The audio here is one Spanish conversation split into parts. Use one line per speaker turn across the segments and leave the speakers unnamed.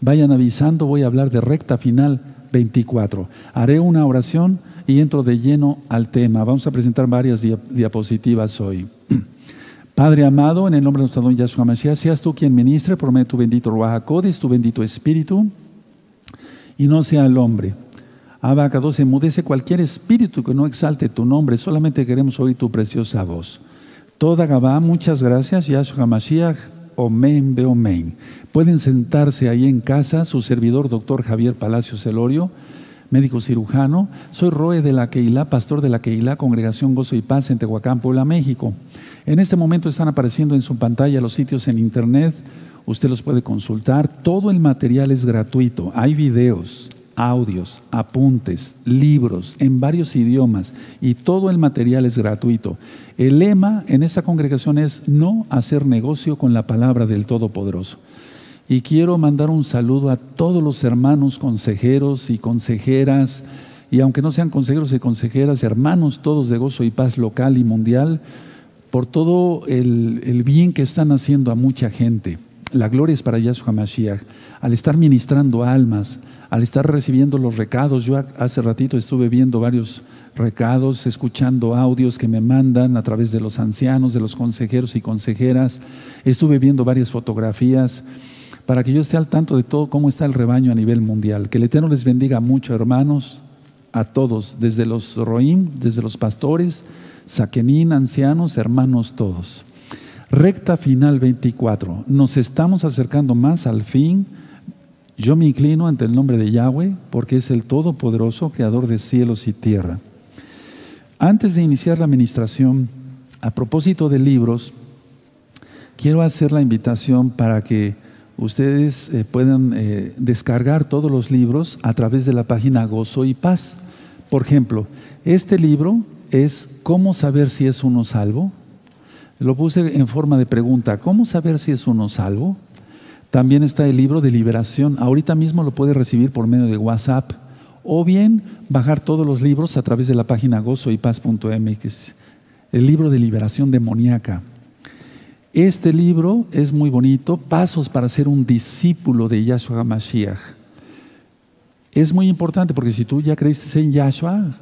Vayan avisando, voy a hablar de recta final 24. Haré una oración y entro de lleno al tema. Vamos a presentar varias diapositivas hoy. Padre amado, en el nombre de nuestro don Yahshua Mashiach, seas tú quien ministre de tu bendito Ruach tu bendito Espíritu, y no sea el hombre. Abacados, enmudece cualquier espíritu que no exalte tu nombre, solamente queremos oír tu preciosa voz. Toda Gabá, muchas gracias, Yahshua Mashiach Omen Beomen. Pueden sentarse ahí en casa, su servidor, doctor Javier Palacios Celorio, médico cirujano. Soy Roe de la Keilah, pastor de la Keilah, Congregación Gozo y Paz en Tehuacán, Puebla, México. En este momento están apareciendo en su pantalla los sitios en internet. Usted los puede consultar. Todo el material es gratuito. Hay videos, audios, apuntes, libros en varios idiomas y todo el material es gratuito. El lema en esta congregación es no hacer negocio con la palabra del Todopoderoso. Y quiero mandar un saludo a todos los hermanos consejeros y consejeras, y aunque no sean consejeros y consejeras, hermanos todos de gozo y paz local y mundial, por todo el, el bien que están haciendo a mucha gente. La gloria es para Yahshua Mashiach. Al estar ministrando almas, al estar recibiendo los recados, yo hace ratito estuve viendo varios recados, escuchando audios que me mandan a través de los ancianos, de los consejeros y consejeras, estuve viendo varias fotografías para que yo esté al tanto de todo cómo está el rebaño a nivel mundial. Que el Eterno les bendiga mucho, hermanos, a todos, desde los roim, desde los pastores, saquenín, ancianos, hermanos todos. Recta final 24. Nos estamos acercando más al fin yo me inclino ante el nombre de Yahweh porque es el Todopoderoso, Creador de cielos y tierra. Antes de iniciar la administración, a propósito de libros, quiero hacer la invitación para que ustedes eh, puedan eh, descargar todos los libros a través de la página Gozo y Paz. Por ejemplo, este libro es ¿Cómo saber si es uno salvo? Lo puse en forma de pregunta, ¿cómo saber si es uno salvo? También está el libro de liberación. Ahorita mismo lo puede recibir por medio de WhatsApp o bien bajar todos los libros a través de la página gozoypaz.mx. El libro de liberación demoníaca. Este libro es muy bonito, Pasos para ser un discípulo de Yahshua Mashiach. Es muy importante porque si tú ya creíste en Yahshua,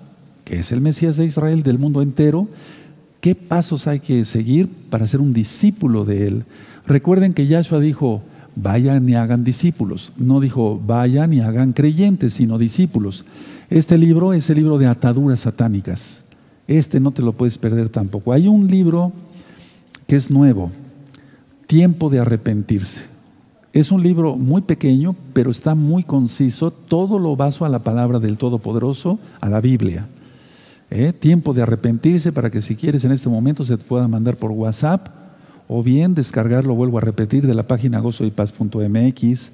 que es el Mesías de Israel del mundo entero, ¿qué pasos hay que seguir para ser un discípulo de él? Recuerden que Yahshua dijo, vayan y hagan discípulos. No dijo vayan y hagan creyentes, sino discípulos. Este libro es el libro de ataduras satánicas. Este no te lo puedes perder tampoco. Hay un libro que es nuevo, Tiempo de arrepentirse. Es un libro muy pequeño, pero está muy conciso. Todo lo baso a la palabra del Todopoderoso, a la Biblia. ¿Eh? Tiempo de arrepentirse para que si quieres en este momento se te pueda mandar por WhatsApp o bien descargarlo, vuelvo a repetir, de la página gozoypaz.mx.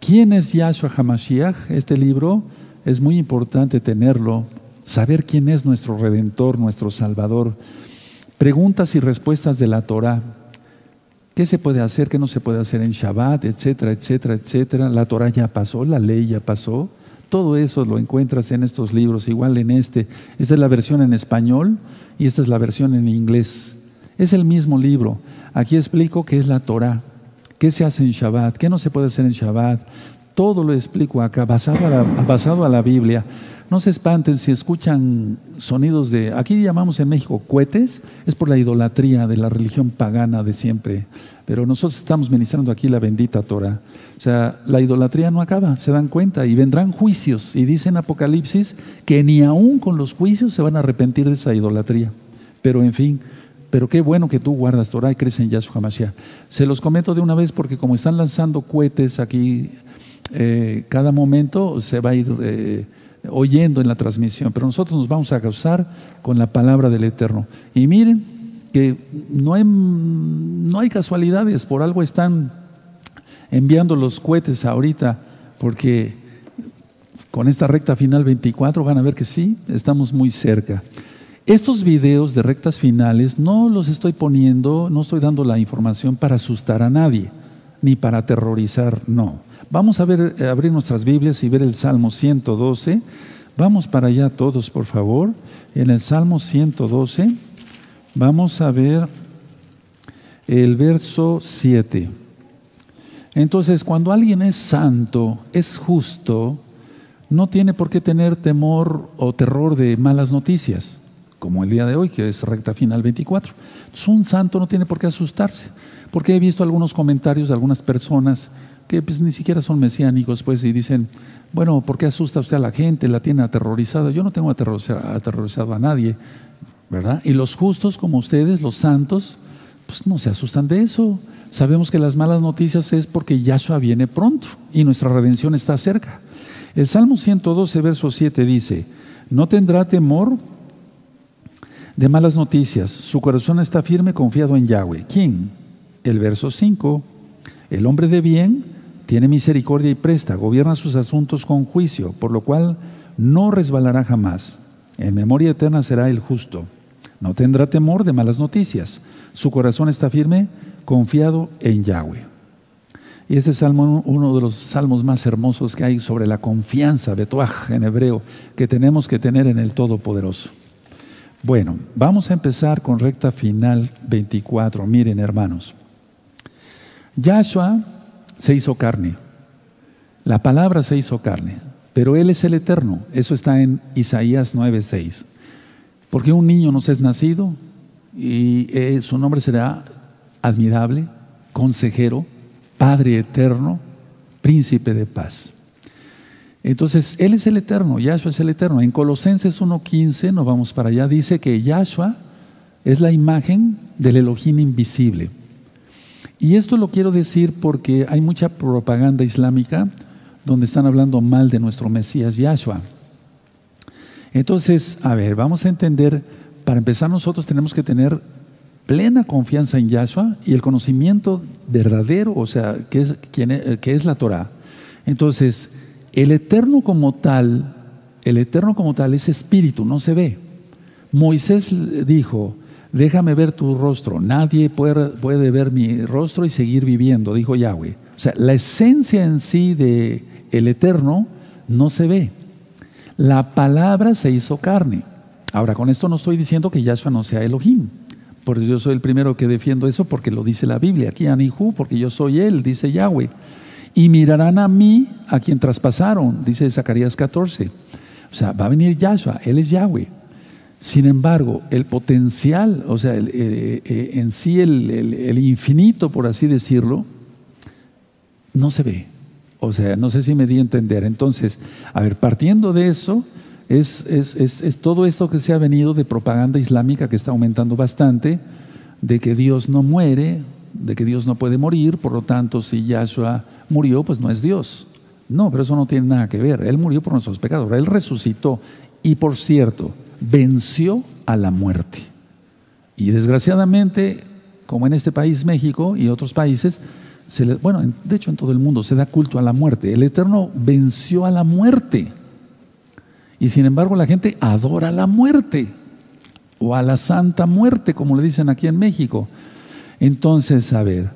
¿Quién es Yahshua HaMashiach? Este libro es muy importante tenerlo, saber quién es nuestro Redentor, nuestro Salvador. Preguntas y respuestas de la Torah. ¿Qué se puede hacer, qué no se puede hacer en Shabbat, etcétera, etcétera, etcétera? La Torah ya pasó, la ley ya pasó. Todo eso lo encuentras en estos libros, igual en este. Esta es la versión en español y esta es la versión en inglés. Es el mismo libro. Aquí explico qué es la Torah, qué se hace en Shabbat, qué no se puede hacer en Shabbat. Todo lo explico acá, basado a la, basado a la Biblia. No se espanten si escuchan sonidos de, aquí llamamos en México cohetes, es por la idolatría de la religión pagana de siempre. Pero nosotros estamos ministrando aquí la bendita Torah. O sea, la idolatría no acaba, se dan cuenta, y vendrán juicios. Y dice en Apocalipsis que ni aún con los juicios se van a arrepentir de esa idolatría. Pero en fin, pero qué bueno que tú guardas Torah y crees en Yahshua Mashiach. Se los comento de una vez porque como están lanzando cohetes aquí, eh, cada momento se va a ir eh, oyendo en la transmisión, pero nosotros nos vamos a causar con la palabra del Eterno. Y miren que no hay, no hay casualidades, por algo están enviando los cohetes ahorita, porque con esta recta final 24 van a ver que sí, estamos muy cerca. Estos videos de rectas finales no los estoy poniendo, no estoy dando la información para asustar a nadie, ni para aterrorizar, no. Vamos a ver, eh, abrir nuestras Biblias y ver el Salmo 112. Vamos para allá todos, por favor. En el Salmo 112 vamos a ver el verso 7. Entonces, cuando alguien es santo, es justo, no tiene por qué tener temor o terror de malas noticias, como el día de hoy, que es recta final 24. Entonces, un santo no tiene por qué asustarse, porque he visto algunos comentarios de algunas personas que pues, ni siquiera son mesiánicos, pues, y dicen, bueno, ¿por qué asusta usted a la gente? ¿La tiene aterrorizada? Yo no tengo aterrorizado a nadie, ¿verdad? Y los justos como ustedes, los santos, pues no se asustan de eso. Sabemos que las malas noticias es porque Yahshua viene pronto y nuestra redención está cerca. El Salmo 112, verso 7 dice, no tendrá temor de malas noticias, su corazón está firme confiado en Yahweh. ¿Quién? El verso 5, el hombre de bien tiene misericordia y presta, gobierna sus asuntos con juicio, por lo cual no resbalará jamás. En memoria eterna será el justo. No tendrá temor de malas noticias. Su corazón está firme, confiado en Yahweh. Y este salmo, uno de los salmos más hermosos que hay sobre la confianza, Betuaj en hebreo, que tenemos que tener en el Todopoderoso. Bueno, vamos a empezar con recta final 24. Miren, hermanos. Yahshua se hizo carne. La palabra se hizo carne, pero Él es el eterno. Eso está en Isaías 9:6. Porque un niño nos es nacido y eh, su nombre será admirable, consejero, Padre eterno, príncipe de paz. Entonces, Él es el eterno, Yahshua es el eterno. En Colosenses 1.15, nos vamos para allá, dice que Yahshua es la imagen del Elohim invisible. Y esto lo quiero decir porque hay mucha propaganda islámica donde están hablando mal de nuestro Mesías Yahshua. Entonces, a ver, vamos a entender, para empezar nosotros tenemos que tener plena confianza en Yahshua y el conocimiento verdadero, o sea, que es, que es la Torah. Entonces, el eterno como tal, el eterno como tal es espíritu, no se ve. Moisés dijo, déjame ver tu rostro, nadie puede, ver mi rostro y seguir viviendo, dijo Yahweh. O sea, la esencia en sí de el eterno no se ve. La palabra se hizo carne. Ahora, con esto no estoy diciendo que Yahshua no sea Elohim, porque yo soy el primero que defiendo eso porque lo dice la Biblia. Aquí Anihu, porque yo soy Él, dice Yahweh. Y mirarán a mí, a quien traspasaron, dice Zacarías 14. O sea, va a venir Yahshua, Él es Yahweh. Sin embargo, el potencial, o sea, eh, eh, en sí el, infinito, por así decirlo, no se ve. O sea, no sé si me di a entender. Entonces, a ver, partiendo de eso, es, es, todo esto que se ha venido de propaganda islámica que está aumentando bastante, de que Dios no muere, de que Dios no puede morir, por lo tanto, si Yahshua murió, pues no es Dios. No, pero eso no tiene nada que ver. Él murió por nuestros pecados, Él resucitó y, por cierto, venció a la muerte. Y desgraciadamente, como en este país, México y otros países, bueno, de hecho en todo el mundo se da culto a la muerte. El Eterno venció a la muerte. Y sin embargo la gente adora la muerte o a la santa muerte, como le dicen aquí en México. Entonces, a ver,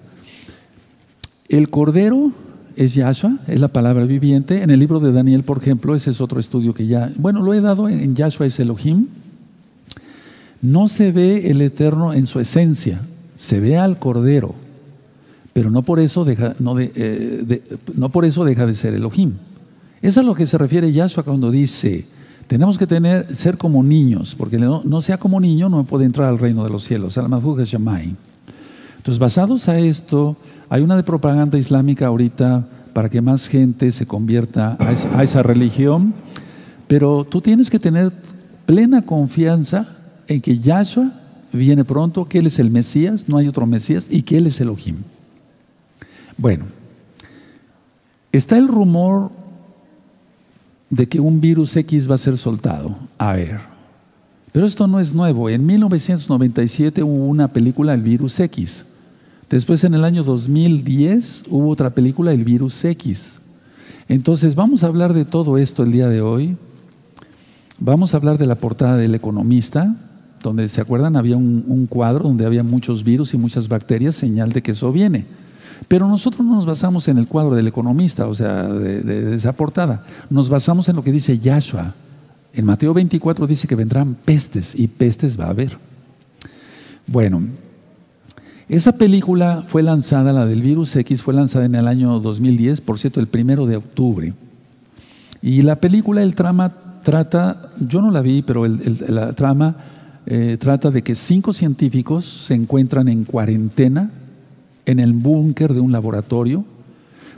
el Cordero es Yahshua, es la palabra viviente. En el libro de Daniel, por ejemplo, ese es otro estudio que ya, bueno, lo he dado en Yahshua es Elohim. No se ve el Eterno en su esencia, se ve al Cordero pero no por eso deja, no, eh, no por eso deja de ser Elohim. Eso es a lo que se refiere Yahshua cuando dice, tenemos que tener, ser como niños, porque no, no sea como niño no puede entrar al reino de los cielos, al Shamay. Entonces, basados a esto, hay una de propaganda islámica ahorita para que más gente se convierta a esa, a esa religión, pero tú tienes que tener plena confianza en que Yahshua viene pronto, que Él es el Mesías, no hay otro Mesías, y que Él es Elohim. Bueno, está el rumor de que un virus X va a ser soltado. A ver, pero esto no es nuevo. En 1997 hubo una película, El virus X. Después en el año 2010 hubo otra película, El virus X. Entonces vamos a hablar de todo esto el día de hoy. Vamos a hablar de la portada del economista, donde, ¿se acuerdan? Había un, cuadro donde había muchos virus y muchas bacterias, señal de que eso viene. Pero nosotros no nos basamos en el cuadro del economista, o sea, de, esa portada. Nos basamos en lo que dice Yahshua. En Mateo 24 dice que vendrán pestes y pestes va a haber. Bueno, Esa película fue lanzada, la del virus X, fue lanzada en el año 2010, por cierto, el primero de octubre. Y la película, el trama trata, yo no la vi, pero la trama eh, trata de que cinco científicos se encuentran en cuarentena en el búnker de un laboratorio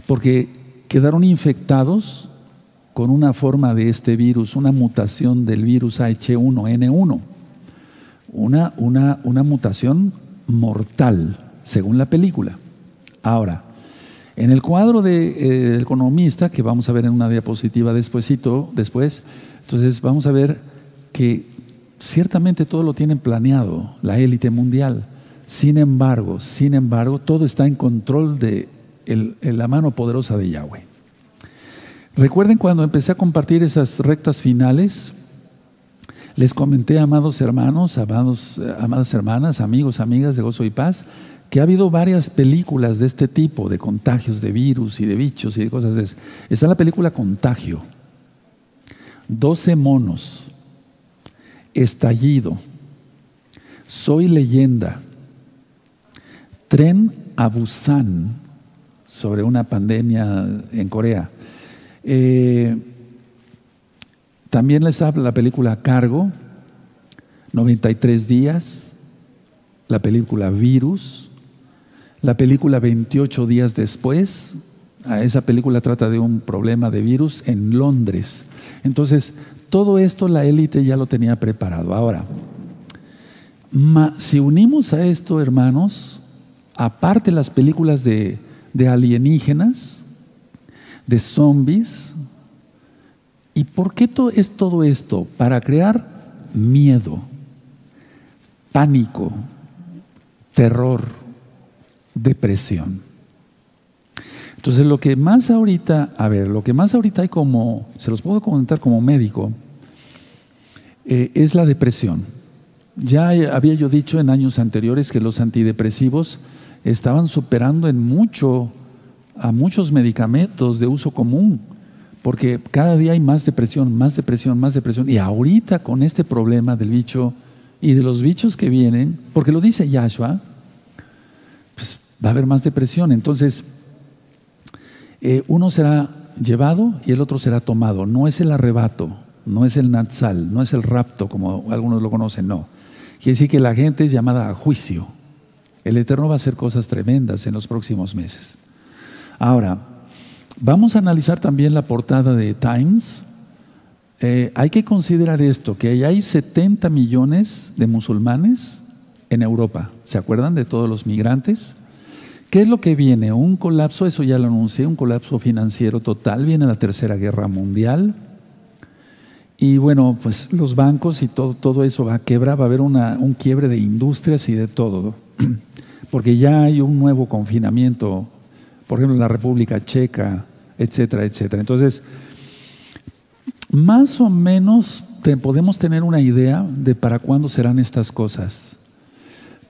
porque quedaron infectados con una forma de este virus, una mutación del virus H1N1, una, una, una mutación mortal, según la película. Ahora, en el cuadro del de, eh, economista, que vamos a ver en una diapositiva despuesito, después, entonces vamos a ver que ciertamente todo lo tienen planeado, la élite mundial. Sin embargo, sin embargo, todo está en control de la mano poderosa de Yahweh. Recuerden cuando empecé a compartir esas rectas finales, les comenté, amados hermanos, amados, amadas hermanas, amigos, amigas de Gozo y Paz, que ha habido varias películas de este tipo, de contagios de virus y de bichos y de cosas de. Está la película Contagio, 12 monos, Estallido, Soy leyenda, Tren a Busan, sobre una pandemia en Corea. Eh, también les habla la película Cargo, 93 días, la película Virus, la película 28 días después. esa película trata de un problema de virus en Londres. Entonces, todo esto la élite ya lo tenía preparado. Ahora, si unimos a esto, hermanos, aparte las películas de, de alienígenas, de zombies, ¿Y por qué es todo esto? Para crear miedo, pánico, terror, depresión. Entonces lo que más ahorita, a ver, lo que más ahorita hay como, se los puedo comentar como médico, eh, es la depresión. Ya había yo dicho en años anteriores que los antidepresivos estaban superando en mucho a muchos medicamentos de uso común porque cada día hay más depresión, más depresión, más depresión. Y ahorita con este problema del bicho y de los bichos que vienen, porque lo dice Yahshua, pues va a haber más depresión. Entonces, eh, uno será llevado y el otro será tomado. No es el arrebato, no es el natsal, no es el rapto, como algunos lo conocen, no. Quiere decir que la gente es llamada a juicio. El Eterno va a hacer cosas tremendas en los próximos meses. Ahora, Vamos a analizar también la portada de Times. Eh, hay que considerar esto, que hay 70 millones de musulmanes en Europa. ¿Se acuerdan de todos los migrantes? ¿Qué es lo que viene? Un colapso, eso ya lo anuncié, un colapso financiero total. Viene la Tercera Guerra Mundial. Y bueno, pues los bancos y todo, eso va a quebrar, va a haber una, un quiebre de industrias y de todo. Porque ya hay un nuevo confinamiento, por ejemplo, en la República Checa, etcétera, etcétera. Entonces, más o menos podemos tener una idea de para cuándo serán estas cosas.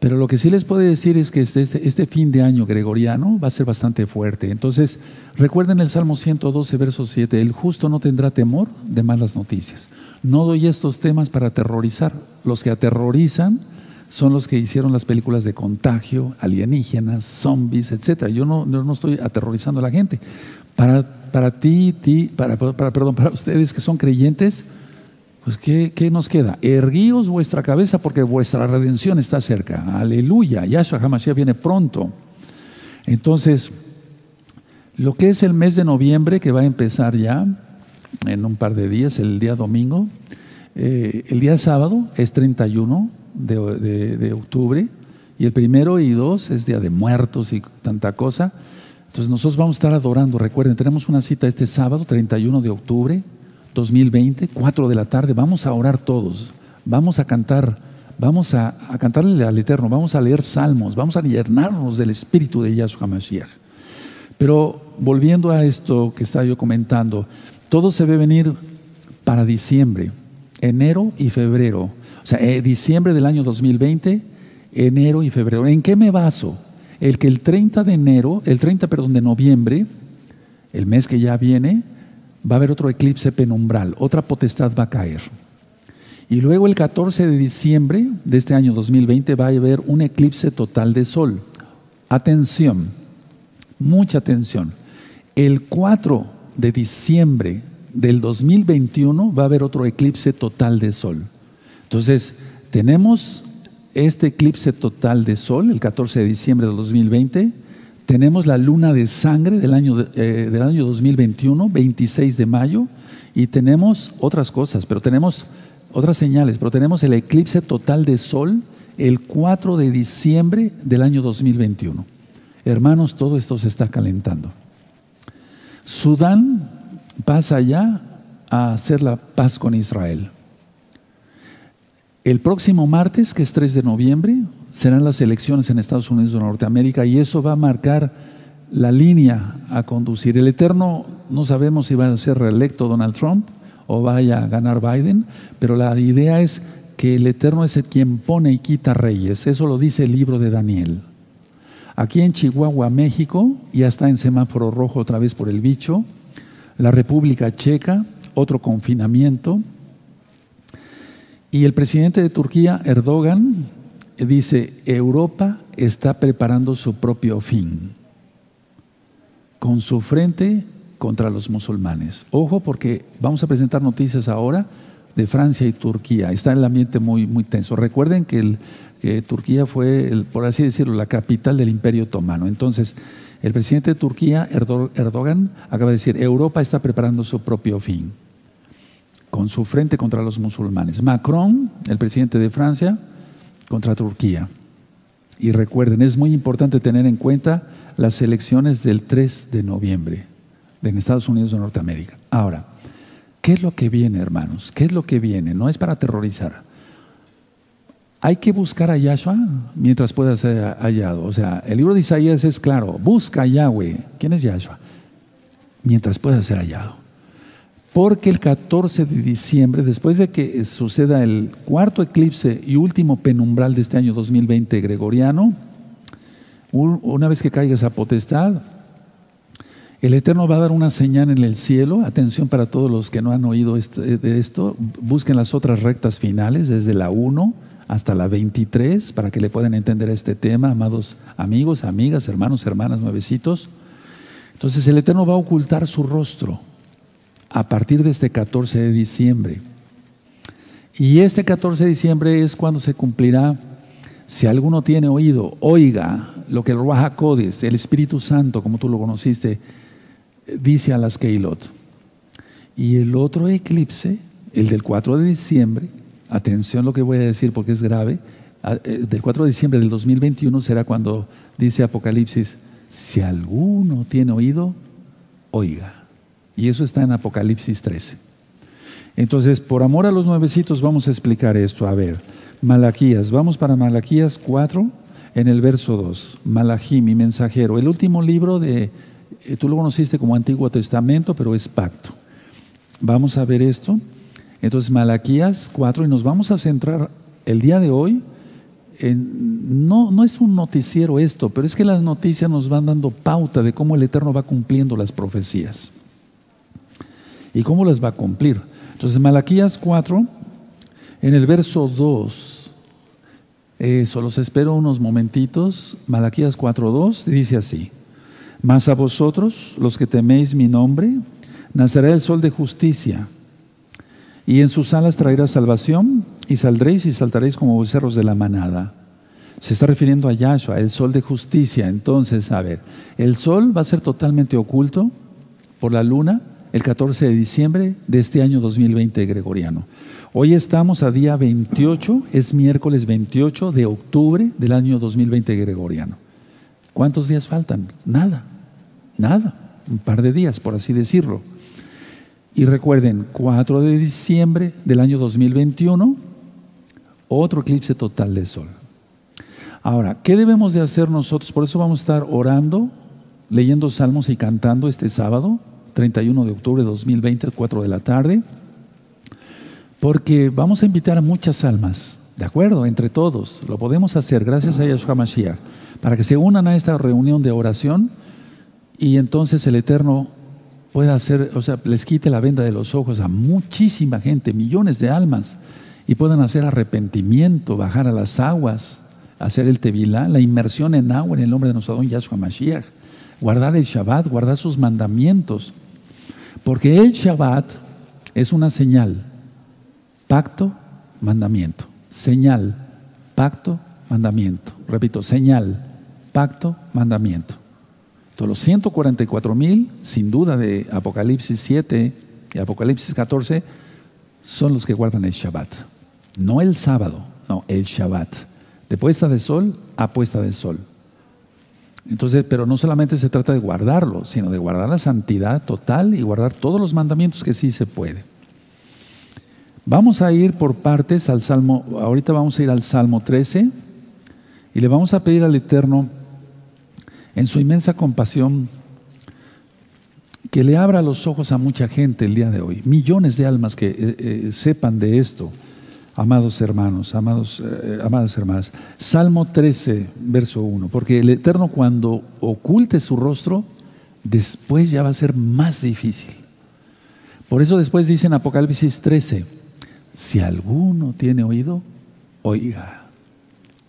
Pero lo que sí les puedo decir es que este, este, este, fin de año gregoriano va a ser bastante fuerte. Entonces, recuerden el Salmo 112, verso 7, el justo no tendrá temor de malas noticias. No doy estos temas para aterrorizar. Los que aterrorizan son los que hicieron las películas de contagio, alienígenas, zombies, etc. Yo no, no estoy aterrorizando a la gente. Para, para ti, ti para, para, perdón, para ustedes que son creyentes, pues ¿qué, ¿qué, nos queda? Erguíos vuestra cabeza porque vuestra redención está cerca. Aleluya. Yahshua HaMashiach viene pronto. Entonces, lo que es el mes de noviembre, que va a empezar ya en un par de días, el día domingo, eh, el día sábado es 31 de, de, de octubre y el primero y dos es día de muertos y tanta cosa. Entonces nosotros vamos a estar adorando. Recuerden, tenemos una cita este sábado, 31 de octubre 2020, 4 de la tarde. Vamos a orar todos. Vamos a cantar, vamos a, cantarle al Eterno, vamos a leer salmos, vamos a llenarnos del espíritu de Yahshua Mashiach. Pero volviendo a esto que estaba yo comentando, todo se ve venir para diciembre, enero y febrero. O sea, eh, diciembre del año 2020, enero y febrero. ¿En qué me baso? El que el 30 de enero, el 30, perdón, de noviembre, el mes que ya viene, va a haber otro eclipse penumbral, otra potestad va a caer. Y luego el 14 de diciembre de este año 2020 va a haber un eclipse total de sol. atención, mucha atención. El 4 de diciembre del 2021 va a haber otro eclipse total de sol. Entonces, tenemos este eclipse total de sol, el 14 de diciembre del 2020, tenemos la luna de sangre del año, eh, del año 2021, 26 de mayo, y tenemos otras cosas, pero tenemos otras señales, pero tenemos el eclipse total de sol el 4 de diciembre del año 2021. Hermanos, todo esto se está calentando. Sudán pasa ya a hacer la paz con Israel. El próximo martes, que es 3 de noviembre, serán las elecciones en Estados Unidos de Norteamérica y eso va a marcar la línea a conducir. El Eterno no sabemos si va a ser reelecto Donald Trump o vaya a ganar Biden, pero la idea es que el Eterno es el quien pone y quita reyes. Eso lo dice el libro de Daniel. Aquí en Chihuahua, México, ya está en semáforo rojo otra vez por el bicho. La República Checa, otro confinamiento. Y el presidente de Turquía, Erdogan, dice, Europa está preparando su propio fin con su frente contra los musulmanes. Ojo porque vamos a presentar noticias ahora de Francia y Turquía. Está el ambiente muy, muy tenso. Recuerden que Turquía fue, el, por así decirlo, la capital del Imperio Otomano. Entonces, el presidente de Turquía, Erdogan, acaba de decir, Europa está preparando su propio fin con su frente contra los musulmanes. Macron, el presidente de Francia, contra Turquía. Y recuerden, es muy importante tener en cuenta las elecciones del 3 de noviembre en Estados Unidos de Norteamérica. Ahora, ¿qué es lo que viene, hermanos? ¿Qué es lo que viene? No es para aterrorizar. Hay que buscar a Yahshua mientras pueda ser hallado. O sea, el libro de Isaías es claro, busca a Yahweh. ¿Quién es Yahshua? Mientras pueda ser hallado. Porque el 14 de diciembre, después de que suceda el cuarto eclipse y último penumbral de este año 2020 gregoriano, una vez que caiga esa potestad, el Eterno va a dar una señal en el cielo. Atención para todos los que no han oído este, de esto. Busquen las otras rectas finales, desde la 1 hasta la 23, para que le puedan entender este tema, amados amigos, amigas, hermanos, hermanas, nuevecitos. Entonces el Eterno va a ocultar su rostro a partir de este 14 de diciembre. Y este 14 de diciembre es cuando se cumplirá, si alguno tiene oído, oiga lo que el Ruach el Espíritu Santo, como tú lo conociste, dice a las Keilot. Y el otro eclipse, el del 4 de diciembre, atención lo que voy a decir porque es grave, eh, del 4 de diciembre del 2021 será cuando dice Apocalipsis, si alguno tiene oído, oiga. Y eso está en Apocalipsis 13. Entonces, por amor a los nuevecitos, vamos a explicar esto. A ver, Malaquías, vamos para Malaquías 4, en el verso 2. Malají, mi mensajero. El último libro de, eh, tú lo conociste como Antiguo Testamento, pero es pacto. Vamos a ver esto. Entonces, Malaquías 4, y nos vamos a centrar el día de hoy. En, no, no es un noticiero esto, pero es que las noticias nos van dando pauta de cómo el Eterno va cumpliendo las profecías y cómo las va a cumplir. Entonces, Malaquías 4, en el verso 2, eso, los espero unos momentitos. Malaquías 4.2 dice así: Mas a vosotros, los que teméis mi nombre, nacerá el sol de justicia, y en sus alas traerá salvación, y saldréis y saltaréis como becerros de la manada. Se está refiriendo a Yahshua, el sol de justicia. Entonces, a ver, el sol va a ser totalmente oculto por la luna el 14 de diciembre de este año 2020 gregoriano. Hoy estamos a día 28, es miércoles 28 de octubre del año 2020 gregoriano. ¿Cuántos días faltan? Nada, nada, un par de días, por así decirlo. Y recuerden, 4 de diciembre del año 2021, otro eclipse total de sol. Ahora, ¿qué debemos de hacer nosotros? Por eso vamos a estar orando, leyendo salmos y cantando este sábado 31 de octubre de 2020, 4 de la tarde, porque vamos a invitar a muchas almas, ¿de acuerdo? Entre todos, lo podemos hacer gracias a Yahshua Mashiach, para que se unan a esta reunión de oración y entonces el Eterno pueda hacer, o sea, les quite la venda de los ojos a muchísima gente, millones de almas, y puedan hacer arrepentimiento, bajar a las aguas, hacer el Tevilá, la inmersión en agua en el nombre de nuestro don Yahshua Mashiach, guardar el Shabbat, guardar sus mandamientos. Porque el Shabbat es una señal, pacto, mandamiento. Señal, pacto, mandamiento. Repito, señal, pacto, mandamiento. Todos los 144 mil, sin duda de Apocalipsis 7 y Apocalipsis 14, son los que guardan el Shabbat. No el sábado, no, el Shabbat. De puesta de sol a puesta de sol. Entonces, pero no solamente se trata de guardarlo, sino de guardar la santidad total y guardar todos los mandamientos que sí se puede. Vamos a ir por partes al Salmo, ahorita vamos a ir al Salmo 13 y le vamos a pedir al Eterno, en su inmensa compasión, que le abra los ojos a mucha gente el día de hoy, millones de almas que eh, eh, sepan de esto, amados hermanos, amados, eh, amadas hermanas. Salmo 13, verso 1, porque el Eterno cuando oculte su rostro, después ya va a ser más difícil. Por eso después dice en Apocalipsis 13, si alguno tiene oído, oiga.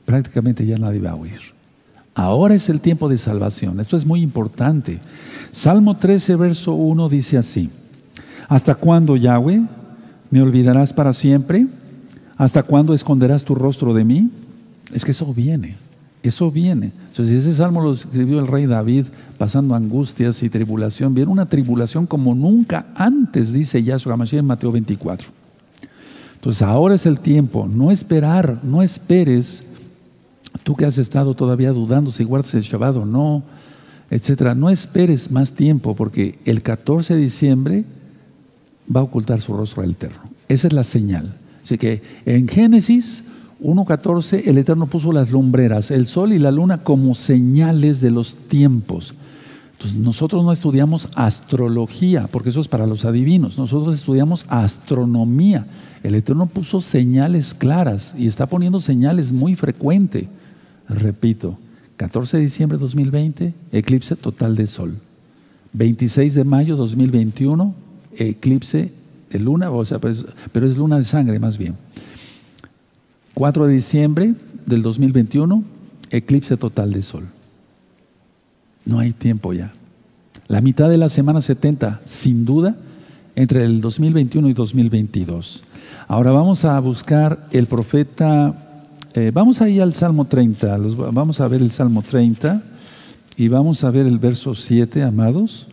Prácticamente ya nadie va a oír. Ahora es el tiempo de salvación. Esto es muy importante. Salmo 13, verso 1 dice así. ¿Hasta cuándo, Yahweh, me olvidarás para siempre? ¿Hasta cuándo esconderás tu rostro de mí? Es que eso viene, eso viene. Entonces, ese salmo lo escribió el rey David pasando angustias y tribulación. Viene una tribulación como nunca antes, dice Yahshua Mashiach en Mateo 24. Entonces, ahora es el tiempo, no esperar, no esperes Tú que has estado todavía dudando si guardas el Shabbat o no, etcétera, no esperes más tiempo porque el 14 de diciembre va a ocultar su rostro al Eterno. Esa es la señal. Así que en Génesis 1.14 el Eterno puso las lumbreras, el sol y la luna como señales de los tiempos. Entonces nosotros no estudiamos astrología, porque eso es para los adivinos, nosotros estudiamos astronomía. El Eterno puso señales claras y está poniendo señales muy frecuentes. Repito, 14 de diciembre de 2020, eclipse total de sol. 26 de mayo de 2021, eclipse luna, o sea, pero es, luna de sangre más bien. 4 de diciembre del 2021, eclipse total de sol. No hay tiempo ya. La mitad de la semana 70, sin duda, entre el 2021 y 2022. Ahora vamos a buscar el profeta eh, vamos ahí al Salmo 30, vamos a ver el Salmo 30 y vamos a ver el verso 7, amados.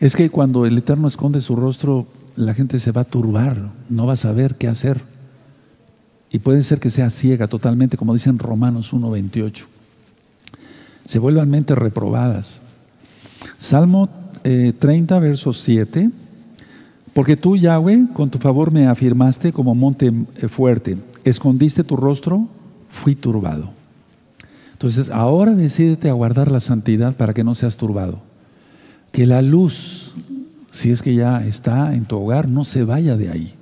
Es que cuando el Eterno esconde su rostro, la gente se va a turbar, no va a saber qué hacer. Y puede ser que sea ciega totalmente, como dicen Romanos 1.28. Se vuelvan mentes reprobadas. Salmo 30, eh, verso 7. Porque tú, Yahweh, con tu favor me afirmaste como monte eh, fuerte. Escondiste tu rostro, fui turbado. Entonces, ahora decídete a guardar la santidad para que no seas turbado. Que la luz, si es que ya está en tu hogar, no se vaya de ahí.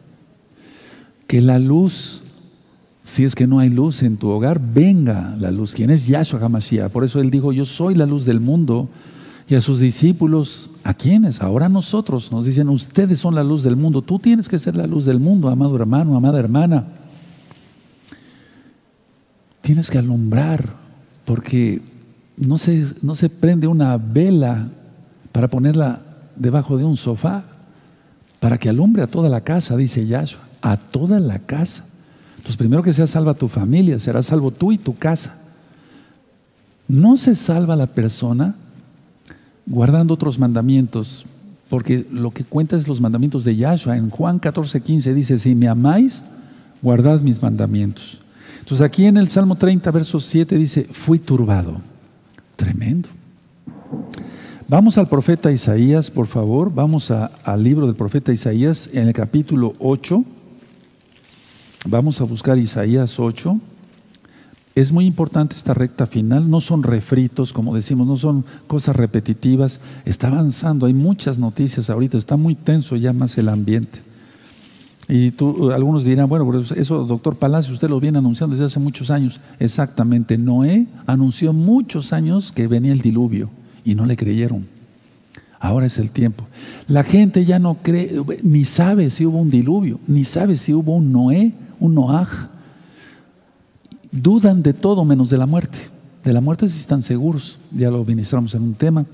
Que la luz, si es que no hay luz en tu hogar, venga la luz. ¿Quién es Yahshua HaMashiach? Por eso él dijo, yo soy la luz del mundo. Y a sus discípulos, ¿a quiénes? Ahora nosotros nos dicen, ustedes son la luz del mundo, tú tienes que ser la luz del mundo, amado hermano, amada hermana. Tienes que alumbrar, porque no se, no se prende una vela para ponerla debajo de un sofá, para que alumbre a toda la casa, dice Yahshua, a toda la casa. Entonces, primero que sea salva tu familia, será salvo tú y tu casa. No se salva la persona guardando otros mandamientos, porque lo que cuenta es los mandamientos de Yahshua. En Juan 14, 15 dice, si me amáis, guardad mis mandamientos. Entonces aquí en el Salmo 30, verso 7 dice, fui turbado. Tremendo. Vamos al profeta Isaías, por favor. Vamos al libro del profeta Isaías en el capítulo 8. Vamos a buscar Isaías 8. Es muy importante esta recta final, no son refritos, como decimos, no son cosas repetitivas, está avanzando, hay muchas noticias ahorita, está muy tenso ya más el ambiente. Y algunos dirán, bueno, eso, doctor Palacio, usted lo viene anunciando desde hace muchos años. Exactamente, Noé anunció muchos años que venía el diluvio y no le creyeron. Ahora es el tiempo. La gente ya no cree, ni sabe si hubo un diluvio, ni sabe si hubo un Noé, un Noaj. dudan de todo menos de la muerte. De la muerte sí están seguros, ya lo ministramos en un tema.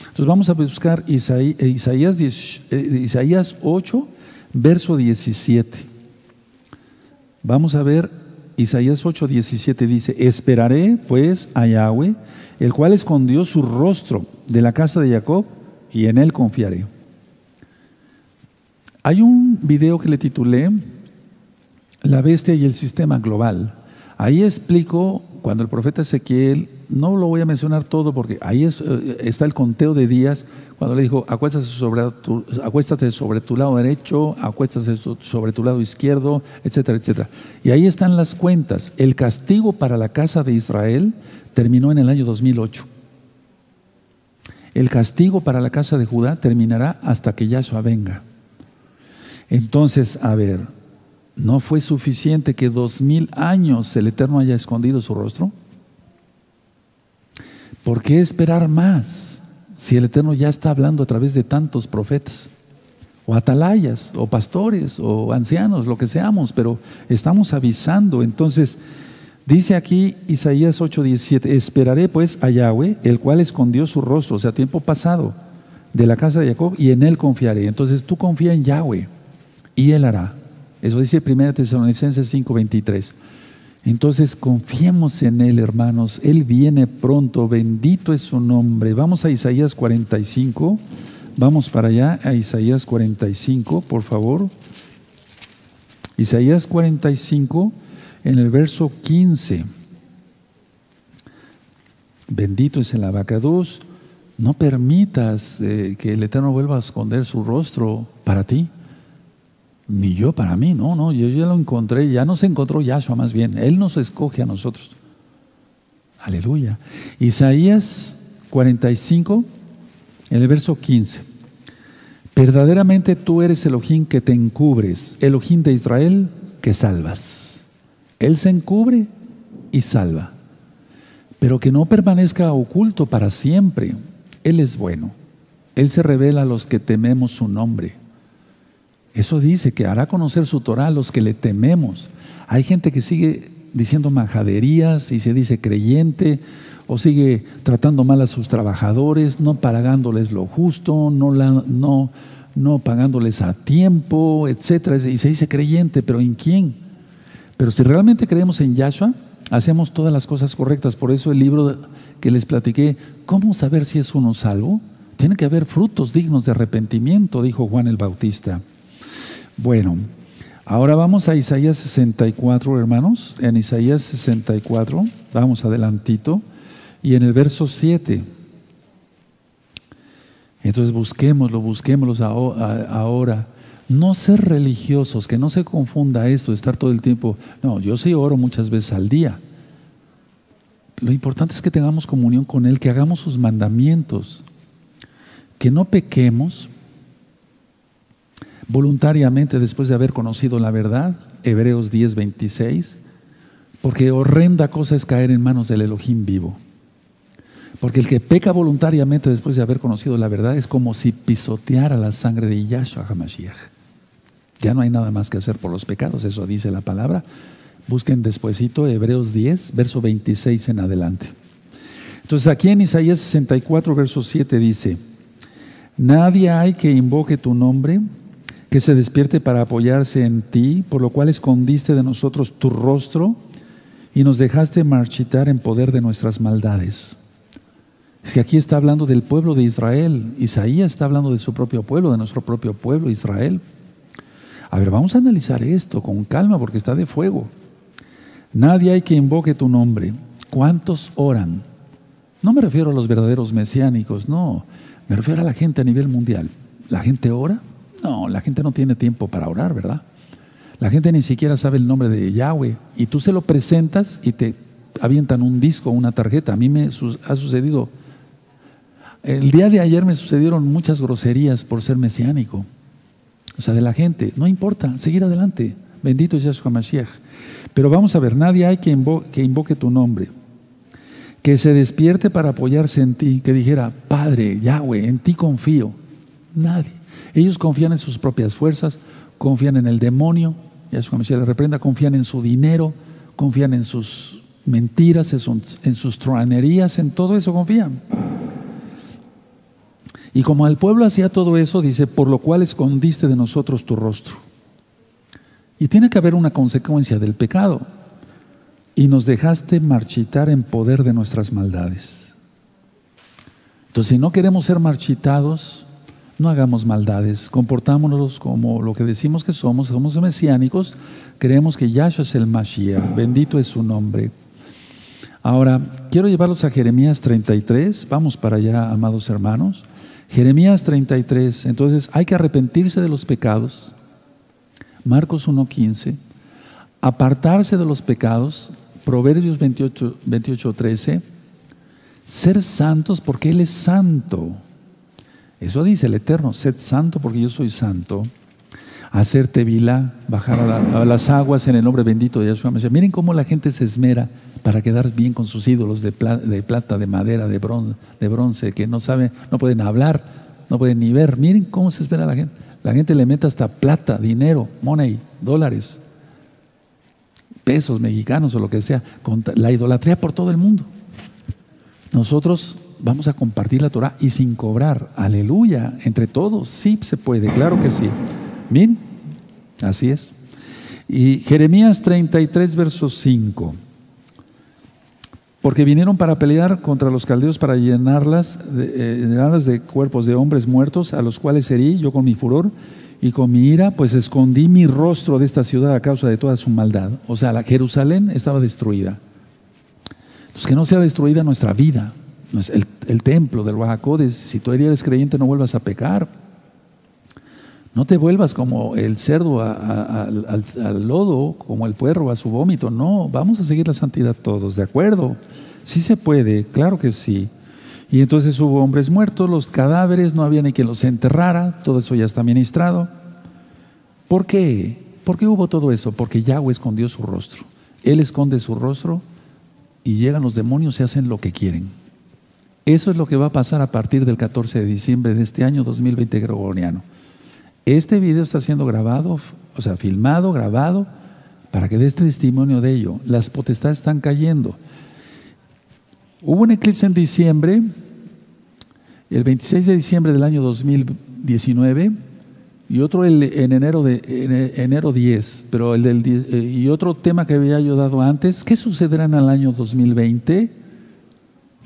Entonces vamos a buscar Isaías, eh, Isaías 8, verso 17. Vamos a ver Isaías 8, 17 dice, esperaré pues a Yahweh, el cual escondió su rostro de la casa de Jacob, y en él confiaré. Hay un video que le titulé La bestia y el sistema global. Ahí explico cuando el profeta Ezequiel, no lo voy a mencionar todo porque ahí eh, está el conteo de días, cuando le dijo, acuéstate sobre, tu, acuéstate sobre tu lado derecho, acuéstate sobre tu lado izquierdo, etcétera, etcétera. Y ahí están las cuentas. El castigo para la casa de Israel terminó en el año 2008. El castigo para la casa de Judá terminará hasta que Yahshua venga. Entonces, a ver, ¿no fue suficiente que dos mil años el Eterno haya escondido su rostro? ¿Por qué esperar más si el Eterno ya está hablando a través de tantos profetas? O atalayas, o pastores, o ancianos, lo que seamos, pero estamos avisando. Entonces, dice aquí Isaías 8:17, esperaré pues a Yahweh, el cual escondió su rostro, o sea, tiempo pasado, de la casa de Jacob, y en él confiaré. Entonces tú confía en Yahweh y Él hará. Eso dice 1 Tesalonicenses 5:23. Entonces confiemos en Él, hermanos. Él viene pronto, bendito es su nombre. Vamos a Isaías 45. Vamos para allá, a Isaías 45, por favor. Isaías 45, en el verso 15. Bendito es el abacados. No permitas eh, que el Eterno vuelva a esconder su rostro para ti. Ni yo para mí, no, no, yo ya lo encontré, ya nos encontró Yahshua más bien, Él nos escoge a nosotros. Aleluya. Isaías 45, en el verso 15. Verdaderamente tú eres Elohim que te encubres, Elohim de Israel que salvas. Él se encubre y salva, pero que no permanezca oculto para siempre. Él es bueno. Él se revela a los que tememos su nombre. Eso dice que hará conocer su Torah a los que le tememos. Hay gente que sigue diciendo majaderías y se dice creyente o sigue tratando mal a sus trabajadores, no pagándoles lo justo, no, no, pagándoles a tiempo, etcétera. Y se dice creyente, pero ¿en quién? Pero si realmente creemos en Yahshua, hacemos todas las cosas correctas. Por eso el libro que les platiqué, ¿cómo saber si es uno salvo? Tiene que haber frutos dignos de arrepentimiento, dijo Juan el Bautista. Bueno, ahora vamos a Isaías 64, hermanos. En Isaías 64, vamos adelantito, y en el verso 7. Entonces busquémoslo, busquémoslo ahora. No ser religiosos, que no se confunda esto estar todo el tiempo. No, yo sí oro muchas veces al día. Lo importante es que tengamos comunión con Él, que hagamos sus mandamientos, que no pequemos, voluntariamente después de haber conocido la verdad, Hebreos 10, 26, porque horrenda cosa es caer en manos del Elohim vivo. Porque el que peca voluntariamente después de haber conocido la verdad es como si pisoteara la sangre de Yahshua HaMashiach. Ya no hay nada más que hacer por los pecados, eso dice la palabra. Busquen despuesito Hebreos 10, verso 26 en adelante. Entonces aquí en Isaías 64, verso 7 dice, Nadie hay que invoque tu nombre que se despierte para apoyarse en ti, por lo cual escondiste de nosotros tu rostro y nos dejaste marchitar en poder de nuestras maldades. Es que aquí está hablando del pueblo de Israel. Isaías está hablando de su propio pueblo, de nuestro propio pueblo, Israel. A ver, vamos a analizar esto con calma porque está de fuego. Nadie hay que invoque tu nombre. ¿Cuántos oran? No me refiero a los verdaderos mesiánicos, no. Me refiero a la gente a nivel mundial. ¿La gente ora? No, la gente no tiene tiempo para orar, ¿verdad? La gente ni siquiera sabe el nombre de Yahweh y tú se lo presentas y te avientan un disco, una tarjeta. A mí me ha sucedido, el día de ayer me sucedieron muchas groserías por ser mesiánico. O sea, de la gente, no importa, seguir adelante. Bendito es Yahshua Mashiach. Pero vamos a ver, nadie hay que, que invoque tu nombre. Que se despierte para apoyarse en ti, que dijera, Padre, Yahweh, en ti confío. Nadie. Ellos confían en sus propias fuerzas, confían en el demonio, ya su le reprenda, confían en su dinero, confían en sus mentiras, en sus truanerías, en todo eso confían. Y como el pueblo hacía todo eso, dice, por lo cual escondiste de nosotros tu rostro. Y tiene que haber una consecuencia del pecado. Y nos dejaste marchitar en poder de nuestras maldades. Entonces, si no queremos ser marchitados, no hagamos maldades, comportámonos como lo que decimos que somos, somos mesiánicos, creemos que Yahshua es el Mashiach, bendito es su nombre. Ahora, quiero llevarlos a Jeremías 33, vamos para allá, amados hermanos. Jeremías 33, entonces hay que arrepentirse de los pecados. Marcos 1.15, apartarse de los pecados. Proverbios 28, 28, 13, ser santos porque Él es santo. Eso dice el Eterno, sed santo porque yo soy santo. Hacer tevila, bajar a, las aguas en el nombre bendito de Yahshua. Miren cómo la gente se esmera para quedar bien con sus ídolos de, plata, de madera, de bronce, de bronce, que no saben, no pueden hablar, no pueden ni ver. Miren cómo se espera la gente. La gente le mete hasta plata, dinero, money, dólares, pesos mexicanos o lo que sea. La idolatría por todo el mundo. Nosotros vamos a compartir la Torah y sin cobrar. Aleluya. Entre todos, sí se puede, claro que sí. Bien, así es. Y Jeremías 33, verso 5. Porque vinieron para pelear contra los caldeos para llenarlas de, eh, llenarlas de cuerpos de hombres muertos, a los cuales herí yo con mi furor y con mi ira, pues escondí mi rostro de esta ciudad a causa de toda su maldad. O sea, la Jerusalén estaba destruida. Entonces, que no sea destruida nuestra vida, el, templo del Oaxacodes. Si tú eres creyente, no vuelvas a pecar. No te vuelvas como el cerdo al, lodo, como el puerro a su vómito. No, vamos a seguir la santidad todos, ¿de acuerdo? Sí se puede, claro que sí. Y entonces hubo hombres muertos, los cadáveres, no había ni quien los enterrara, todo eso ya está ministrado. ¿Por qué? ¿Por qué hubo todo eso? Porque Yahweh escondió su rostro. Él esconde su rostro y llegan los demonios y hacen lo que quieren. Eso es lo que va a pasar a partir del 14 de diciembre de este año 2020 gregoriano. Este video está siendo grabado, o sea, filmado, grabado, para que dé este testimonio de ello. Las potestades están cayendo. Hubo un eclipse en diciembre, el 26 de diciembre del año 2019, y otro en enero, de, enero 10, pero el del, eh, y otro tema que había yo dado antes, ¿qué sucederá en el año 2020?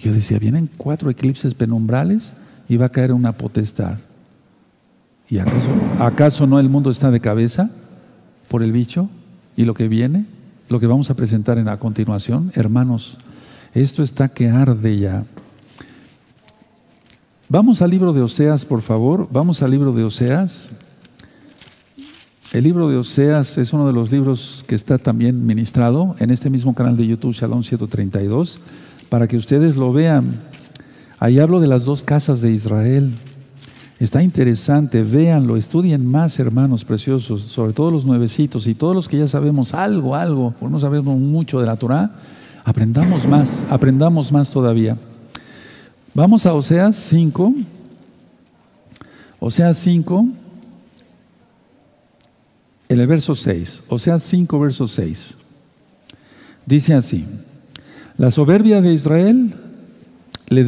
Yo decía, vienen cuatro eclipses penumbrales y va a caer una potestad. ¿Y acaso, acaso no el mundo está de cabeza por el bicho y lo que viene? Lo que vamos a presentar en a continuación, hermanos, esto está que arde ya. Vamos al libro de Oseas, por favor. Vamos al libro de Oseas. El libro de Oseas es uno de los libros que está también ministrado en este mismo canal de YouTube, Shalom 132, para que ustedes lo vean. Ahí hablo de las dos casas de Israel. Está interesante, véanlo, estudien más, hermanos preciosos, sobre todo los nuevecitos y todos los que ya sabemos algo, algo, por no sabemos mucho de la Torah, aprendamos más, aprendamos más todavía. Vamos a Oseas 5, Oseas 5, en el verso 6, Oseas 5, verso 6. Dice así, la soberbia de Israel le,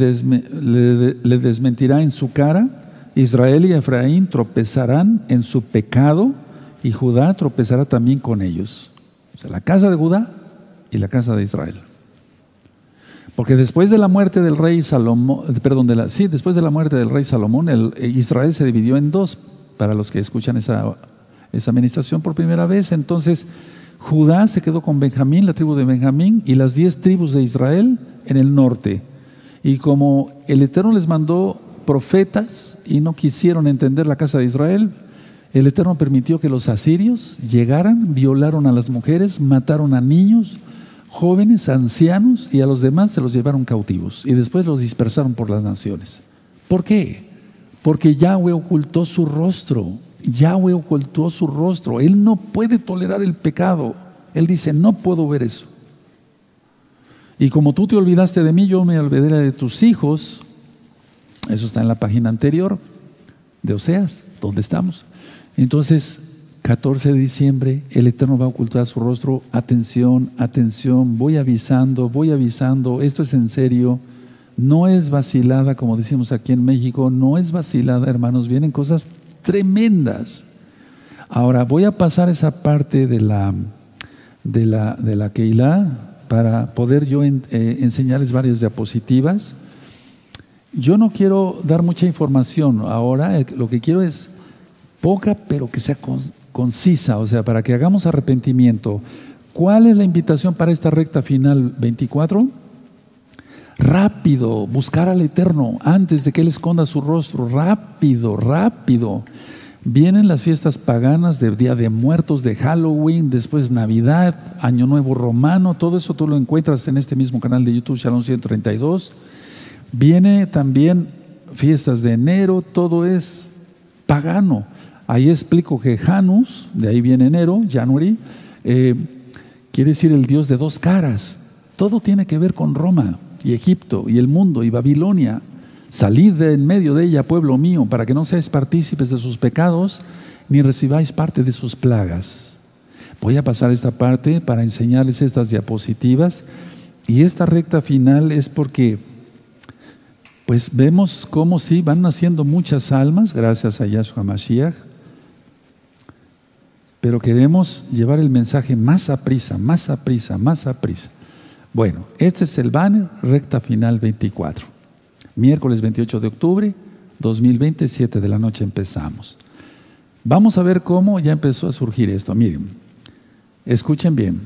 desmentirá en su cara, Israel y Efraín tropezarán en su pecado y Judá tropezará también con ellos. O sea, la casa de Judá y la casa de Israel. Porque después de la muerte del rey Salomón, perdón, de la, sí, después de la muerte del rey Salomón, eh, Israel se dividió en dos, para los que escuchan esa, esa administración por primera vez. Entonces, Judá se quedó con Benjamín, la tribu de Benjamín, y las diez tribus de Israel en el norte. Y como el Eterno les mandó profetas y no quisieron entender la casa de Israel, el Eterno permitió que los asirios llegaran, violaron a las mujeres, mataron a niños, jóvenes, ancianos y a los demás se los llevaron cautivos y después los dispersaron por las naciones. ¿Por qué? Porque Yahweh ocultó su rostro. Yahweh ocultó su rostro. Él no puede tolerar el pecado. Él dice, no puedo ver eso. Y como tú te olvidaste de mí, yo me olvidaré de tus hijos eso está en la página anterior de Oseas, donde estamos. Entonces, 14 de diciembre, el Eterno va a ocultar su rostro. Atención, atención, voy avisando, voy avisando, esto es en serio, no es vacilada, como decimos aquí en México, no es vacilada, hermanos, vienen cosas tremendas. Ahora, voy a pasar esa parte de la, de la, de la Keilah para poder yo eh, enseñarles varias diapositivas. Yo no quiero dar mucha información ahora, lo que quiero es poca, pero que sea concisa, o sea, para que hagamos arrepentimiento. ¿Cuál es la invitación para esta recta final 24? Rápido, buscar al Eterno antes de que Él esconda su rostro. Rápido, rápido. Vienen las fiestas paganas de Día de Muertos, de Halloween, después Navidad, Año Nuevo Romano, todo eso tú lo encuentras en este mismo canal de YouTube, Shalom 132. Viene también fiestas de enero, todo es pagano. Ahí explico que Janus, de ahí viene enero, January, eh, quiere decir el Dios de dos caras. Todo tiene que ver con Roma y Egipto y el mundo y Babilonia. Salid de en medio de ella, pueblo mío, para que no seáis partícipes de sus pecados, ni recibáis parte de sus plagas. Voy a pasar esta parte para enseñarles estas diapositivas. Y esta recta final es porque, pues vemos cómo sí van naciendo muchas almas, gracias a Yahshua Mashiach, pero queremos llevar el mensaje más a prisa, más a prisa, más a prisa. Bueno, este es el banner, recta final 24. Miércoles 28 de octubre, 2020, 7 de la noche empezamos. Vamos a ver cómo ya empezó a surgir esto. Miren, escuchen bien,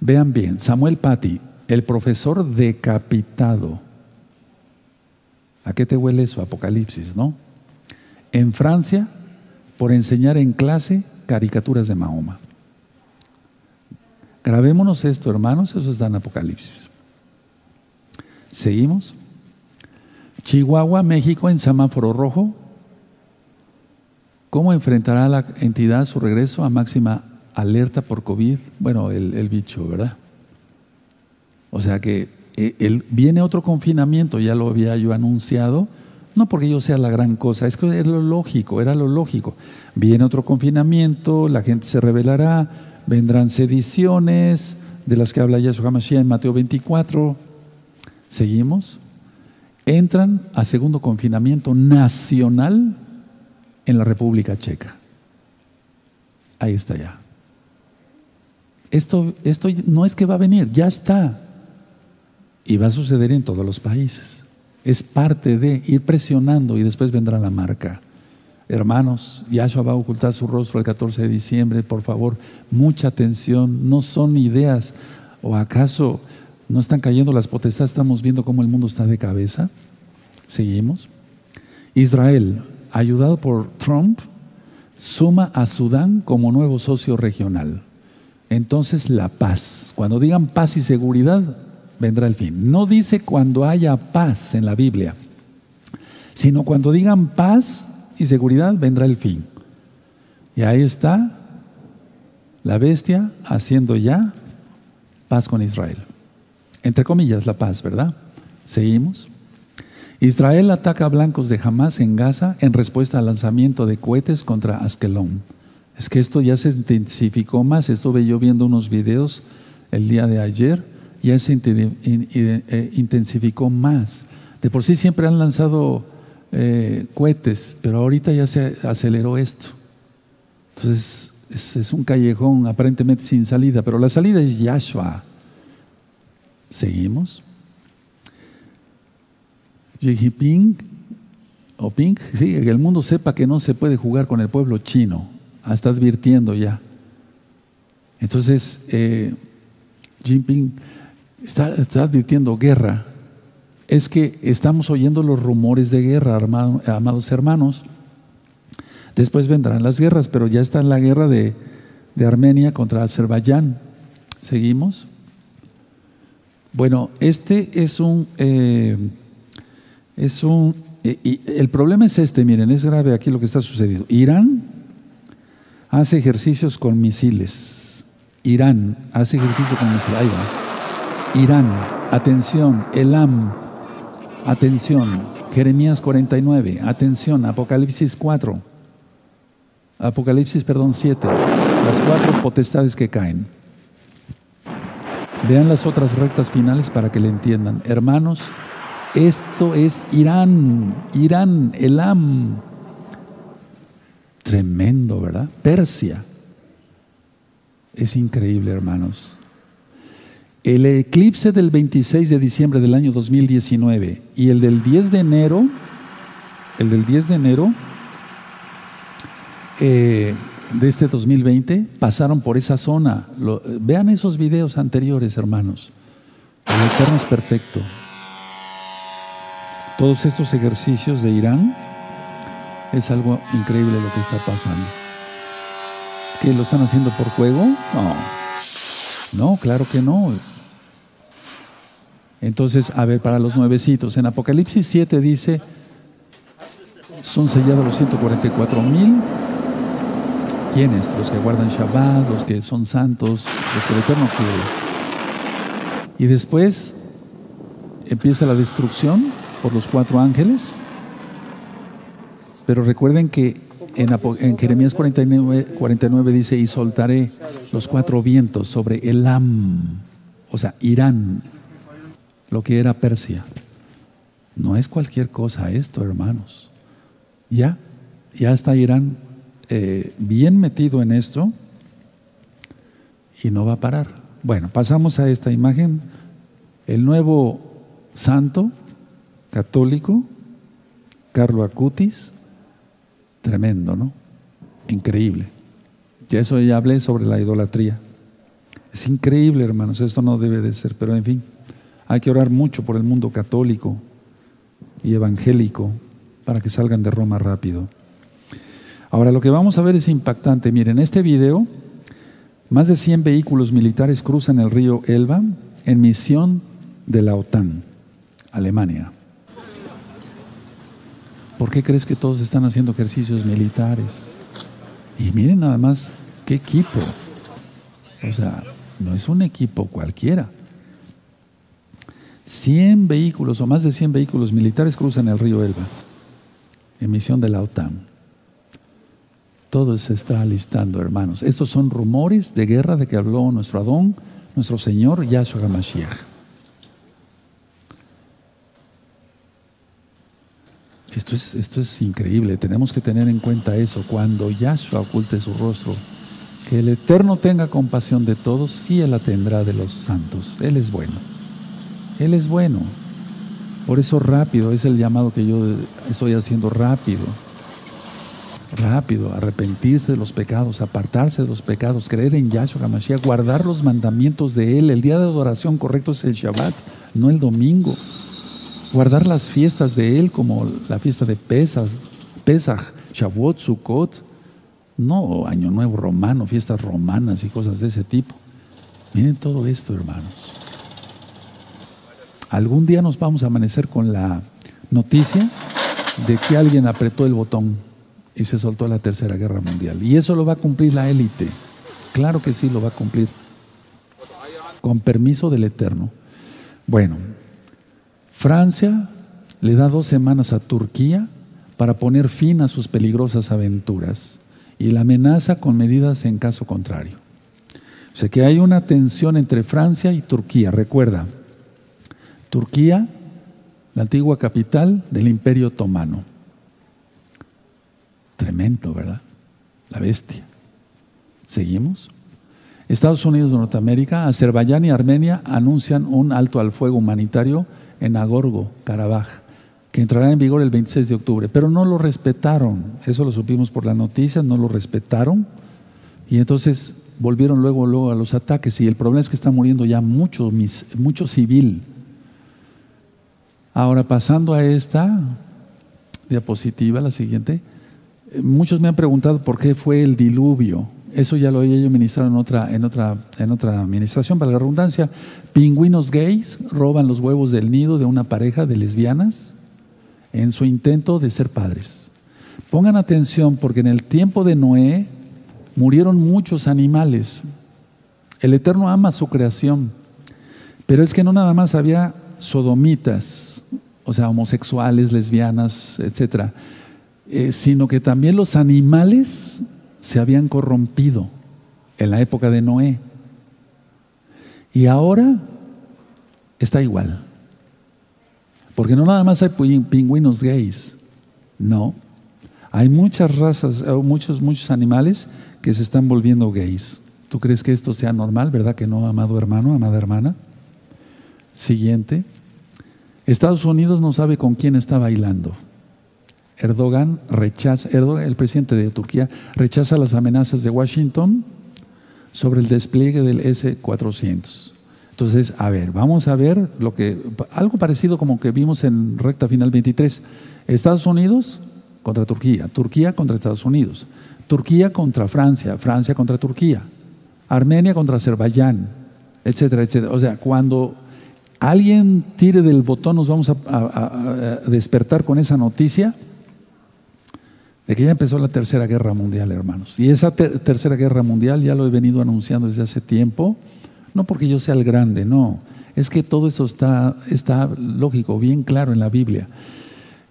vean bien. Samuel Patti, el profesor decapitado. ¿A qué te huele eso? Apocalipsis, ¿no? En Francia, por enseñar en clase caricaturas de Mahoma. Grabémonos esto, hermanos, eso está en Apocalipsis. Seguimos. Chihuahua, México, en semáforo rojo. ¿Cómo enfrentará la entidad su regreso a máxima alerta por COVID? Bueno, el, bicho, ¿verdad? O sea que eh, viene otro confinamiento, ya lo había yo anunciado no porque yo sea la gran cosa, es que era lo lógico, era lo lógico. Viene otro confinamiento, la gente se rebelará, vendrán sediciones, de las que habla Yahshua Mashiach en Mateo 24. Seguimos. Entran a segundo confinamiento nacional en la República Checa. Ahí está ya. Esto, esto no es que va a venir, ya está. Y va a suceder en todos los países. Es parte de ir presionando y después vendrá la marca. Hermanos, Yahshua va a ocultar su rostro el 14 de diciembre, por favor, mucha atención, no son ideas, o acaso no están cayendo las potestades, estamos viendo cómo el mundo está de cabeza. Seguimos. Israel, ayudado por Trump, suma a Sudán como nuevo socio regional. Entonces la paz, cuando digan paz y seguridad, vendrá el fin. No dice cuando haya paz en la Biblia, sino cuando digan paz y seguridad, vendrá el fin. Y ahí está la bestia haciendo ya paz con Israel. Entre comillas, la paz, ¿verdad? Seguimos. Israel ataca a blancos de Hamas en Gaza en respuesta al lanzamiento de cohetes contra Askelon. Es que esto ya se intensificó más. Estuve yo viendo unos videos el día de ayer ya se eh, intensificó más. De por sí siempre han lanzado eh, cohetes, pero ahorita ya se aceleró esto. Entonces es, un callejón aparentemente sin salida, pero la salida es Yahshua. Seguimos. Jinping, o Ping, sí, que el mundo sepa que no se puede jugar con el pueblo chino. Está advirtiendo ya. Entonces, eh, Jinping está, advirtiendo guerra, es que estamos oyendo los rumores de guerra, amados hermanos. Después vendrán las guerras, pero ya está la guerra de, Armenia contra Azerbaiyán. ¿Seguimos? Bueno, este es un... Eh, es un y el problema es este, miren, es grave aquí lo que está sucediendo. Irán hace ejercicios con misiles. Irán hace ejercicio con misiles. Irán, atención, Elam, atención, Jeremías 49, atención, Apocalipsis 4, Apocalipsis, perdón, 7. Las cuatro potestades que caen. Vean las otras rectas finales para que le entiendan. Hermanos, esto es Irán, Irán, Elam. Tremendo, ¿verdad? Persia. Es increíble, hermanos. El eclipse del 26 de diciembre del año 2019 y el del 10 de enero, el del 10 de enero eh, de este 2020 pasaron por esa zona. vean esos videos anteriores, hermanos. El Eterno es perfecto. Todos estos ejercicios de Irán es algo increíble lo que está pasando. ¿Que lo están haciendo por juego? No. No, claro que no. Entonces, a ver, para los nuevecitos, en Apocalipsis 7 dice, son sellados los 144 mil ¿Quiénes? Los que guardan Shabbat, los que son santos, los que el Eterno quiere. Y después empieza la destrucción por los cuatro ángeles. Pero recuerden que en, Jeremías 49, 49, dice, y soltaré los cuatro vientos sobre Elam, o sea, Irán, lo que era Persia. No es cualquier cosa esto, hermanos. Ya, ya está Irán eh, bien metido en esto y no va a parar. Bueno, pasamos a esta imagen. El nuevo santo católico, Carlo Acutis, tremendo, ¿no? Increíble. Y eso ya hablé sobre la idolatría. Es increíble, hermanos, esto no debe de ser, pero en fin, hay que orar mucho por el mundo católico y evangélico para que salgan de Roma rápido. Ahora, lo que vamos a ver es impactante. Miren, en este video, más de 100 vehículos militares cruzan el río Elba en misión de la OTAN, Alemania. ¿Por qué crees que todos están haciendo ejercicios militares? Y miren nada más qué equipo. O sea, no es un equipo cualquiera. 100 vehículos o más de 100 vehículos militares cruzan el río Elba en misión de la OTAN. Todo se está alistando, hermanos. Estos son rumores de guerra de que habló nuestro Adón, nuestro Señor Yahshua HaMashiach. Esto es, esto es increíble, tenemos que tener en cuenta eso. Cuando Yahshua oculte su rostro, que el Eterno tenga compasión de todos y Él la tendrá de los santos. Él es bueno. Él es bueno. Por eso rápido, es el llamado que yo estoy haciendo rápido rápido, arrepentirse de los pecados, apartarse de los pecados, creer en Yahshua HaMashiach, guardar los mandamientos de Él. El día de adoración correcto es el Shabbat, no el domingo. Guardar las fiestas de Él como la fiesta de Pesach, Pesach, Shavuot, Sukkot, no Año Nuevo romano, fiestas romanas y cosas de ese tipo. Miren todo esto, hermanos. Algún día nos vamos a amanecer con la noticia de que alguien apretó el botón y se soltó la Tercera Guerra Mundial. Y eso lo va a cumplir la élite. Claro que sí, lo va a cumplir. Con permiso del Eterno. Bueno, Francia le da dos semanas a Turquía para poner fin a sus peligrosas aventuras y la amenaza con medidas en caso contrario. O sea que hay una tensión entre Francia y Turquía. Recuerda, Turquía, la antigua capital del Imperio Otomano. Tremendo, ¿verdad? La bestia. ¿Seguimos? Estados Unidos de Norteamérica, Azerbaiyán y Armenia anuncian un alto al fuego humanitario en Agorgo, Karabaj, que entrará en vigor el 26 de octubre, pero no lo respetaron. Eso lo supimos por la noticia, no lo respetaron. Y entonces volvieron luego, a los ataques. Y el problema es que está muriendo ya mucho, mucho civil. Ahora, pasando a esta diapositiva, la siguiente. Muchos me han preguntado por qué fue el diluvio. Eso ya lo había yo ministrado en otra, en otra, en otra administración, para la redundancia. Pingüinos gays roban los huevos del nido de una pareja de lesbianas en su intento de ser padres. Pongan atención porque en el tiempo de Noé murieron muchos animales. El Eterno ama su creación, pero es que no nada más había sodomitas, o sea, homosexuales, lesbianas, etcétera eh, sino que también los animales se habían corrompido en la época de Noé. Y ahora está igual. Porque no nada más hay pingüinos gays, no. Hay muchas razas, eh, muchos, muchos animales que se están volviendo gays. ¿Tú crees que esto sea normal, verdad que no, amado hermano, amada hermana? Siguiente. Estados Unidos no sabe con quién está bailando. Erdogan rechaza, Erdogan, el presidente de Turquía, rechaza las amenazas de Washington sobre el despliegue del S-400. Entonces, a ver, vamos a ver lo que algo parecido como que vimos en recta final 23. Estados Unidos contra Turquía, Turquía contra Estados Unidos, Turquía contra Francia, Francia contra Turquía, Armenia contra Azerbaiyán, etcétera, etcétera. O sea, cuando alguien tire del botón nos vamos a despertar con esa noticia de que ya empezó la Tercera Guerra Mundial, hermanos. Y esa Tercera Guerra Mundial ya lo he venido anunciando desde hace tiempo, no porque yo sea el grande, no, es que todo eso está, lógico, bien claro en la Biblia.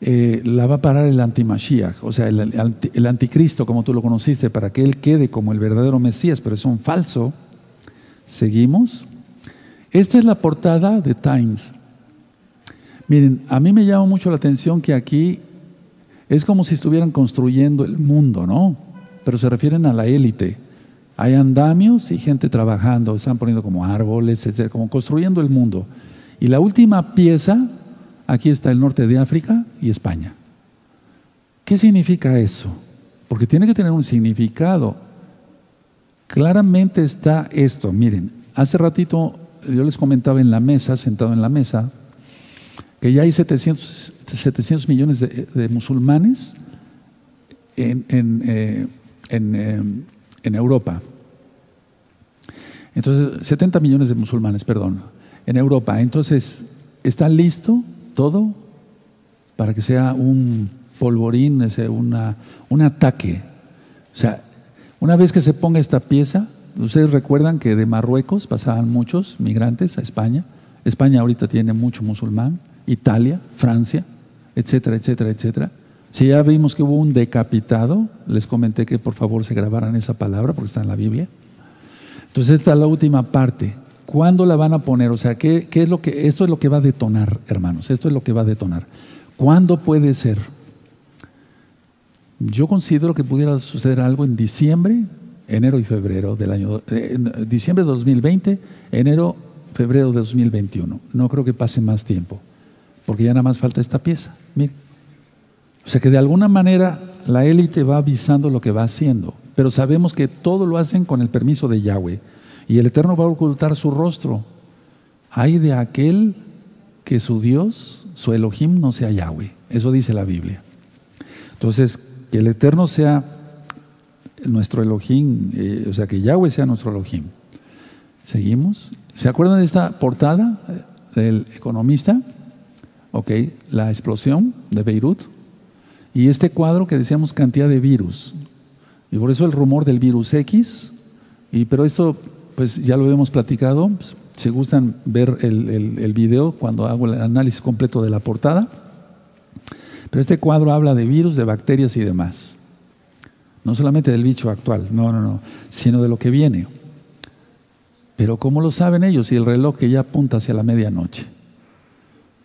Eh, la va a parar el antimashiach, o sea, el, anticristo, como tú lo conociste, para que él quede como el verdadero Mesías, pero es un falso. Seguimos. Esta es la portada de Times. Miren, a mí me llama mucho la atención que aquí es como si estuvieran construyendo el mundo, ¿no? Pero se refieren a la élite. Hay andamios y gente trabajando, están poniendo como árboles, etcétera, como construyendo el mundo. Y la última pieza, aquí está el norte de África y España. ¿Qué significa eso? Porque tiene que tener un significado. Claramente está esto, miren, hace ratito yo les comentaba en la mesa, sentado en la mesa, que ya hay 700, 700 millones de, musulmanes en, eh, eh, Europa. Entonces, 70 millones de musulmanes, perdón, en Europa. Entonces, ¿está listo todo para que sea un polvorín, un ataque? O sea, una vez que se ponga esta pieza, ustedes recuerdan que de Marruecos pasaban muchos migrantes a España. España ahorita tiene mucho musulmán. Italia, Francia, etcétera, etcétera, etcétera. Si ya vimos que hubo un decapitado, les comenté que por favor se grabaran esa palabra porque está en la Biblia. Entonces esta es la última parte. ¿Cuándo la van a poner? O sea, ¿qué, es lo que, esto es lo que va a detonar, hermanos. Esto es lo que va a detonar. ¿Cuándo puede ser? Yo considero que pudiera suceder algo en diciembre, enero y febrero del año, eh, diciembre de 2020, enero, febrero de 2021. No creo que pase más tiempo porque ya nada más falta esta pieza. Mire. O sea que de alguna manera la élite va avisando lo que va haciendo, pero sabemos que todo lo hacen con el permiso de Yahweh. Y el Eterno va a ocultar su rostro. Hay de aquel que su Dios, su Elohim, no sea Yahweh. Eso dice la Biblia. Entonces, que el Eterno sea nuestro Elohim, eh, o sea, que Yahweh sea nuestro Elohim. ¿Seguimos? ¿Se acuerdan de esta portada del economista? ¿ok? La explosión de Beirut y este cuadro que decíamos cantidad de virus. Y por eso el rumor del virus X, y, pero esto pues ya lo hemos platicado, pues, si gustan ver el, el, video cuando hago el análisis completo de la portada. Pero este cuadro habla de virus, de bacterias y demás. No solamente del bicho actual, no, no, no, sino de lo que viene. Pero ¿cómo lo saben ellos si el reloj que ya apunta hacia la medianoche?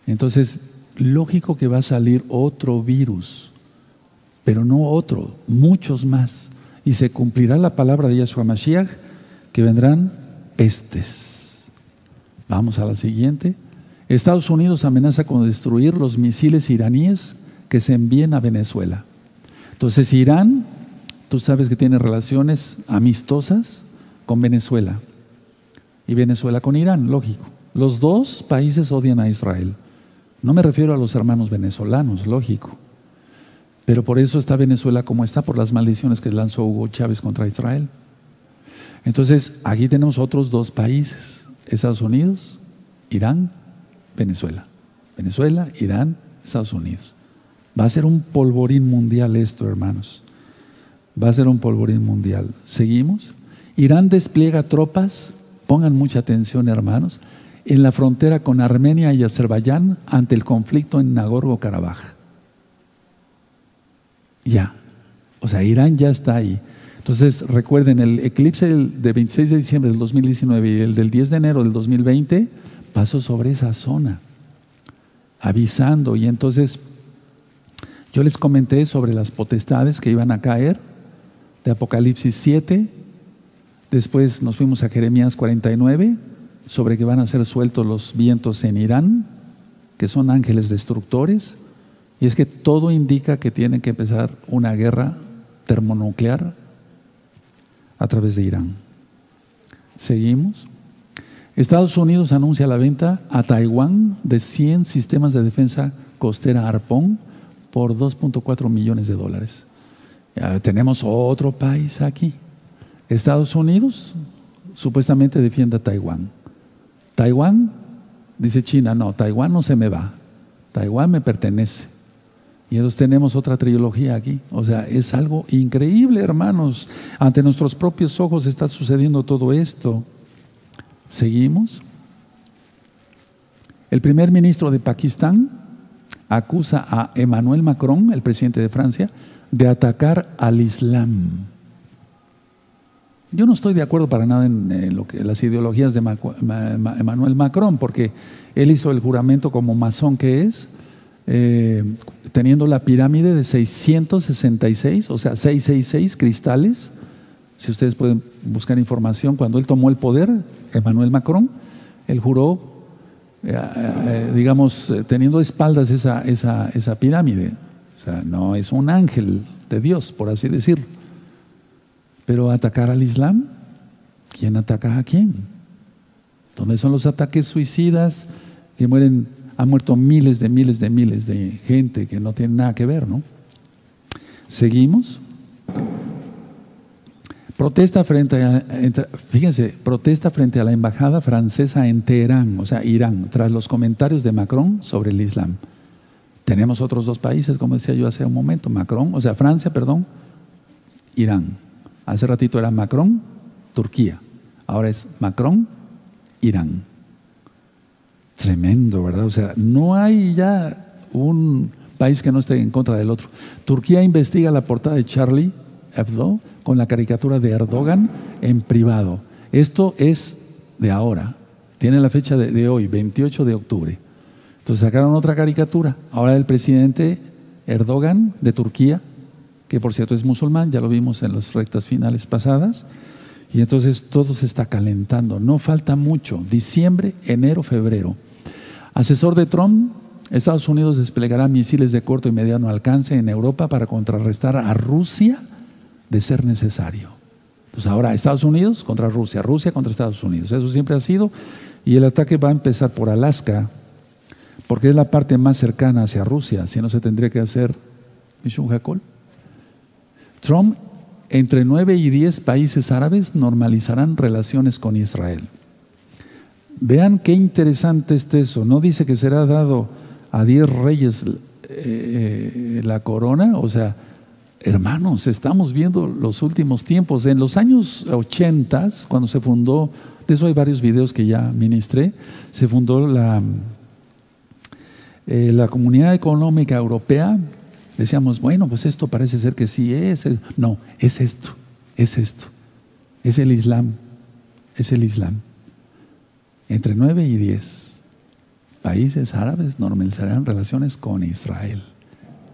Entonces, lógico que va a salir otro virus, pero no otro, muchos más. Y se cumplirá la palabra de Yahshua Mashiach, que vendrán pestes. Vamos a la siguiente. Estados Unidos amenaza con destruir los misiles iraníes que se envíen a Venezuela. Entonces, Irán, tú sabes que tiene relaciones amistosas con Venezuela. Y Venezuela con Irán, lógico. Los dos países odian a Israel. No me refiero a los hermanos venezolanos, lógico. Pero por eso está Venezuela como está, por las maldiciones que lanzó Hugo Chávez contra Israel. Entonces, aquí tenemos otros dos países, Estados Unidos, Irán, Venezuela. Venezuela, Irán, Estados Unidos. Va a ser un polvorín mundial esto, hermanos. Va a ser un polvorín mundial. ¿Seguimos? Irán despliega tropas, pongan mucha atención, hermanos, en la frontera con Armenia y Azerbaiyán ante el conflicto en Nagorno-Karabaj. Ya. O sea, Irán ya está ahí. Entonces, recuerden, el eclipse de 26 de diciembre del 2019 y el del 10 de enero del 2020 pasó sobre esa zona, avisando. Y entonces, yo les comenté sobre las potestades que iban a caer de Apocalipsis 7. Después nos fuimos a Jeremías 49, sobre que van a ser sueltos los vientos en Irán, que son ángeles destructores. Y es que todo indica que tiene que empezar una guerra termonuclear a través de Irán. Seguimos. Estados Unidos anuncia la venta a Taiwán de 100 sistemas de defensa costera Arpón por 2.4 millones de dólares. Tenemos otro país aquí. Estados Unidos supuestamente defiende a Taiwán. Taiwán, dice China, no, Taiwán no se me va. Taiwán me pertenece. Y entonces tenemos otra trilogía aquí. O sea, es algo increíble, hermanos. Ante nuestros propios ojos está sucediendo todo esto. ¿Seguimos? El primer ministro de Pakistán acusa a Emmanuel Macron, el presidente de Francia, de atacar al Islam. Yo no estoy de acuerdo para nada en, lo que, las ideologías de Emmanuel Macron, porque él hizo el juramento como masón que es, eh, teniendo la pirámide de 666, o sea, 666 cristales. Si ustedes pueden buscar información, cuando él tomó el poder, Emmanuel Macron, él juró, eh, eh, digamos, teniendo espaldas esa, esa, esa pirámide. O sea, no es un ángel de Dios, por así decirlo. Pero atacar al Islam, ¿quién ataca a quién? ¿Dónde son los ataques suicidas que mueren han muerto miles de miles de miles de gente que no tiene nada que ver, ¿no? Seguimos. Protesta frente a, fíjense, protesta frente a la embajada francesa en Teherán, o sea, Irán, tras los comentarios de Macron sobre el Islam. Tenemos otros dos países, como decía yo hace un momento, Macron, o sea, Francia, perdón, Irán. Hace ratito era Macron, Turquía. Ahora es Macron, Irán. Tremendo, ¿verdad? O sea, no hay ya un país que no esté en contra del otro. Turquía investiga la portada de Charlie Hebdo con la caricatura de Erdogan en privado. Esto es de ahora. Tiene la fecha de, hoy, 28 de octubre. Entonces sacaron otra caricatura. Ahora el presidente Erdogan de Turquía, que por cierto es musulmán, ya lo vimos en las rectas finales pasadas. Y entonces todo se está calentando. No falta mucho. Diciembre, enero, febrero. Asesor de Trump, Estados Unidos desplegará misiles de corto y mediano alcance en Europa para contrarrestar a Rusia de ser necesario. Pues ahora Estados Unidos contra Rusia, Rusia contra Estados Unidos. Eso siempre ha sido. Y el ataque va a empezar por Alaska, porque es la parte más cercana hacia Rusia, si no se tendría que hacer Mishun Hakol. Trump, entre nueve y diez países árabes normalizarán relaciones con Israel. Vean qué interesante es eso. No dice que será dado a diez reyes eh, eh, la corona. O sea, hermanos, estamos viendo los últimos tiempos. En los años 80, cuando se fundó, de eso hay varios videos que ya ministré, se fundó la, eh, la Comunidad Económica Europea. Decíamos, bueno, pues esto parece ser que sí es. No, es esto, es esto. Es el Islam, es el Islam. Entre 9 y 10 países árabes normalizarán relaciones con Israel.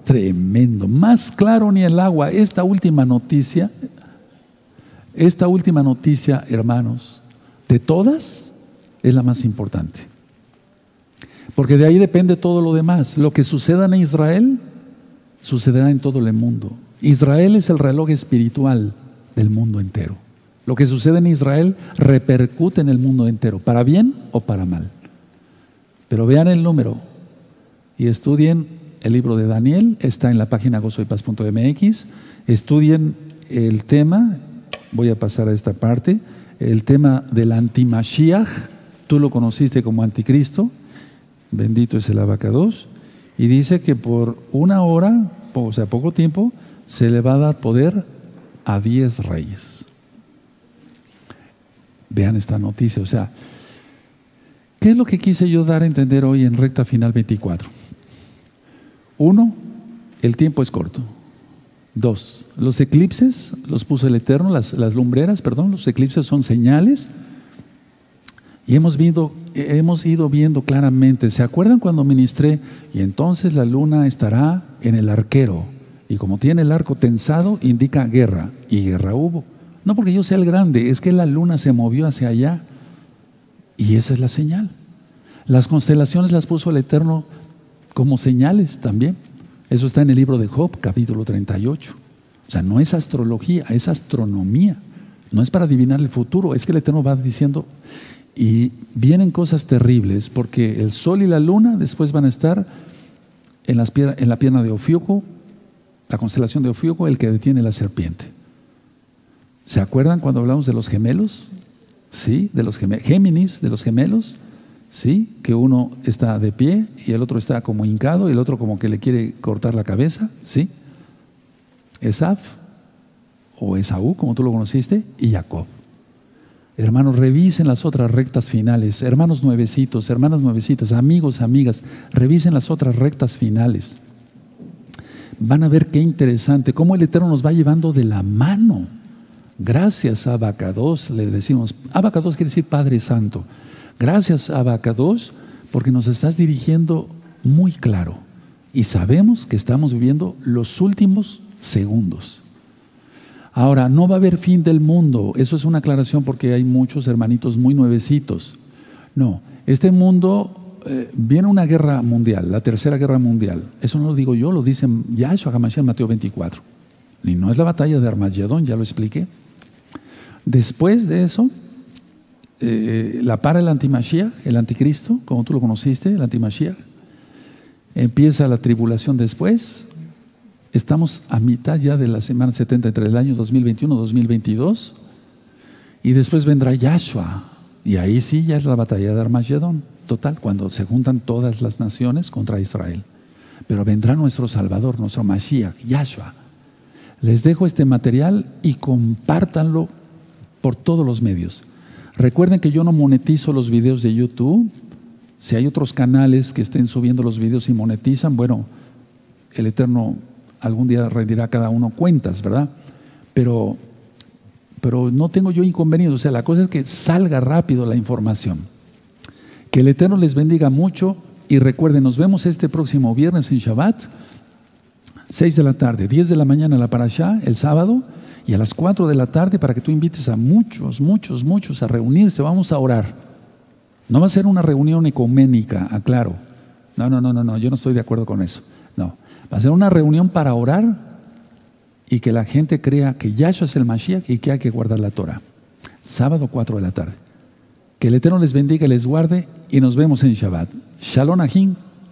Tremendo. Más claro ni el agua. Esta última noticia, esta última noticia, hermanos, de todas, es la más importante. Porque de ahí depende todo lo demás. Lo que suceda en Israel, sucederá en todo el mundo. Israel es el reloj espiritual del mundo entero. Lo que sucede en Israel repercute en el mundo entero, para bien o para mal. Pero vean el número y estudien el libro de Daniel, está en la página gozoypaz.mx. Estudien el tema, voy a pasar a esta parte, el tema del antimashiach, tú lo conociste como anticristo, bendito es el abacados, y dice que por una hora, o sea, poco tiempo, se le va a dar poder a diez reyes. Vean esta noticia. O sea, ¿qué es lo que quise yo dar a entender hoy en recta final 24? Uno, el tiempo es corto. Dos, los eclipses los puso el Eterno, las, las lumbreras, perdón, los eclipses son señales. Y hemos, hemos ido viendo claramente, ¿se acuerdan cuando ministré? Y entonces la luna estará en el arquero. Y como tiene el arco tensado, indica guerra. Y guerra hubo. No porque yo sea el grande, es que la luna se movió hacia allá. Y esa es la señal. Las constelaciones las puso el Eterno como señales también. Eso está en el libro de Job, capítulo 38. O sea, no es astrología, es astronomía. No es para adivinar el futuro, es que el Eterno va diciendo, y vienen cosas terribles, porque el sol y la luna después van a estar en, las en la pierna de Ofiuco, la constelación de Ofiuco, el que detiene la serpiente. ¿Se acuerdan cuando hablamos de los gemelos? Sí, de los gemelos, Géminis, de los gemelos. ¿sí? Que uno está de pie y el otro está como hincado y el otro como que le quiere cortar la cabeza, ¿sí? Esaf o Esaú, como tú lo conociste, y Jacob. Hermanos, revisen las otras rectas finales. Hermanos nuevecitos, hermanas nuevecitas, amigos, amigas, revisen las otras rectas finales. Van a ver qué interesante, cómo el Eterno nos va llevando de la mano. Gracias Abacados, le decimos, Abacados quiere decir Padre Santo. Gracias, Abacados, porque nos estás dirigiendo muy claro y sabemos que estamos viviendo los últimos segundos. Ahora, no va a haber fin del mundo. Eso es una aclaración porque hay muchos hermanitos muy nuevecitos. No, este mundo eh, viene una guerra mundial, la tercera guerra mundial. Eso no lo digo yo, lo dice Yahshua HaMashiach en Mateo 24. Y no es la batalla de Armagedón, ya lo expliqué. Después de eso, eh, la para el antimashiach, el anticristo, como tú lo conociste, el antimashiach. Empieza la tribulación después. Estamos a mitad ya de la semana 70 entre el año 2021-2022. Y después vendrá Yahshua. Y ahí sí ya es la batalla de Armagedón, total, cuando se juntan todas las naciones contra Israel. Pero vendrá nuestro Salvador, nuestro Mashiach, Yahshua. Les dejo este material y compártanlo por todos los medios. Recuerden que yo no monetizo los videos de YouTube. Si hay otros canales que estén subiendo los videos y monetizan, bueno, el Eterno algún día rendirá cada uno cuentas, ¿verdad? Pero, pero no tengo yo inconveniente. O sea, la cosa es que salga rápido la información. Que el Eterno les bendiga mucho y recuerden, nos vemos este próximo viernes en Shabbat, 6 de la tarde, 10 de la mañana la Parashá, el sábado y a las 4 de la tarde para que tú invites a muchos, muchos, muchos a reunirse. Vamos a orar. No va a ser una reunión ecuménica, aclaro. No, no, no, no, no, yo no estoy de acuerdo con eso. Ser una reunión para orar y que la gente crea que Yahshua es el Mashiach y que hay que guardar la Torah. Sábado 4 de la tarde. Que el Eterno les bendiga, les guarde y nos vemos en Shabbat. Shalom Ahim.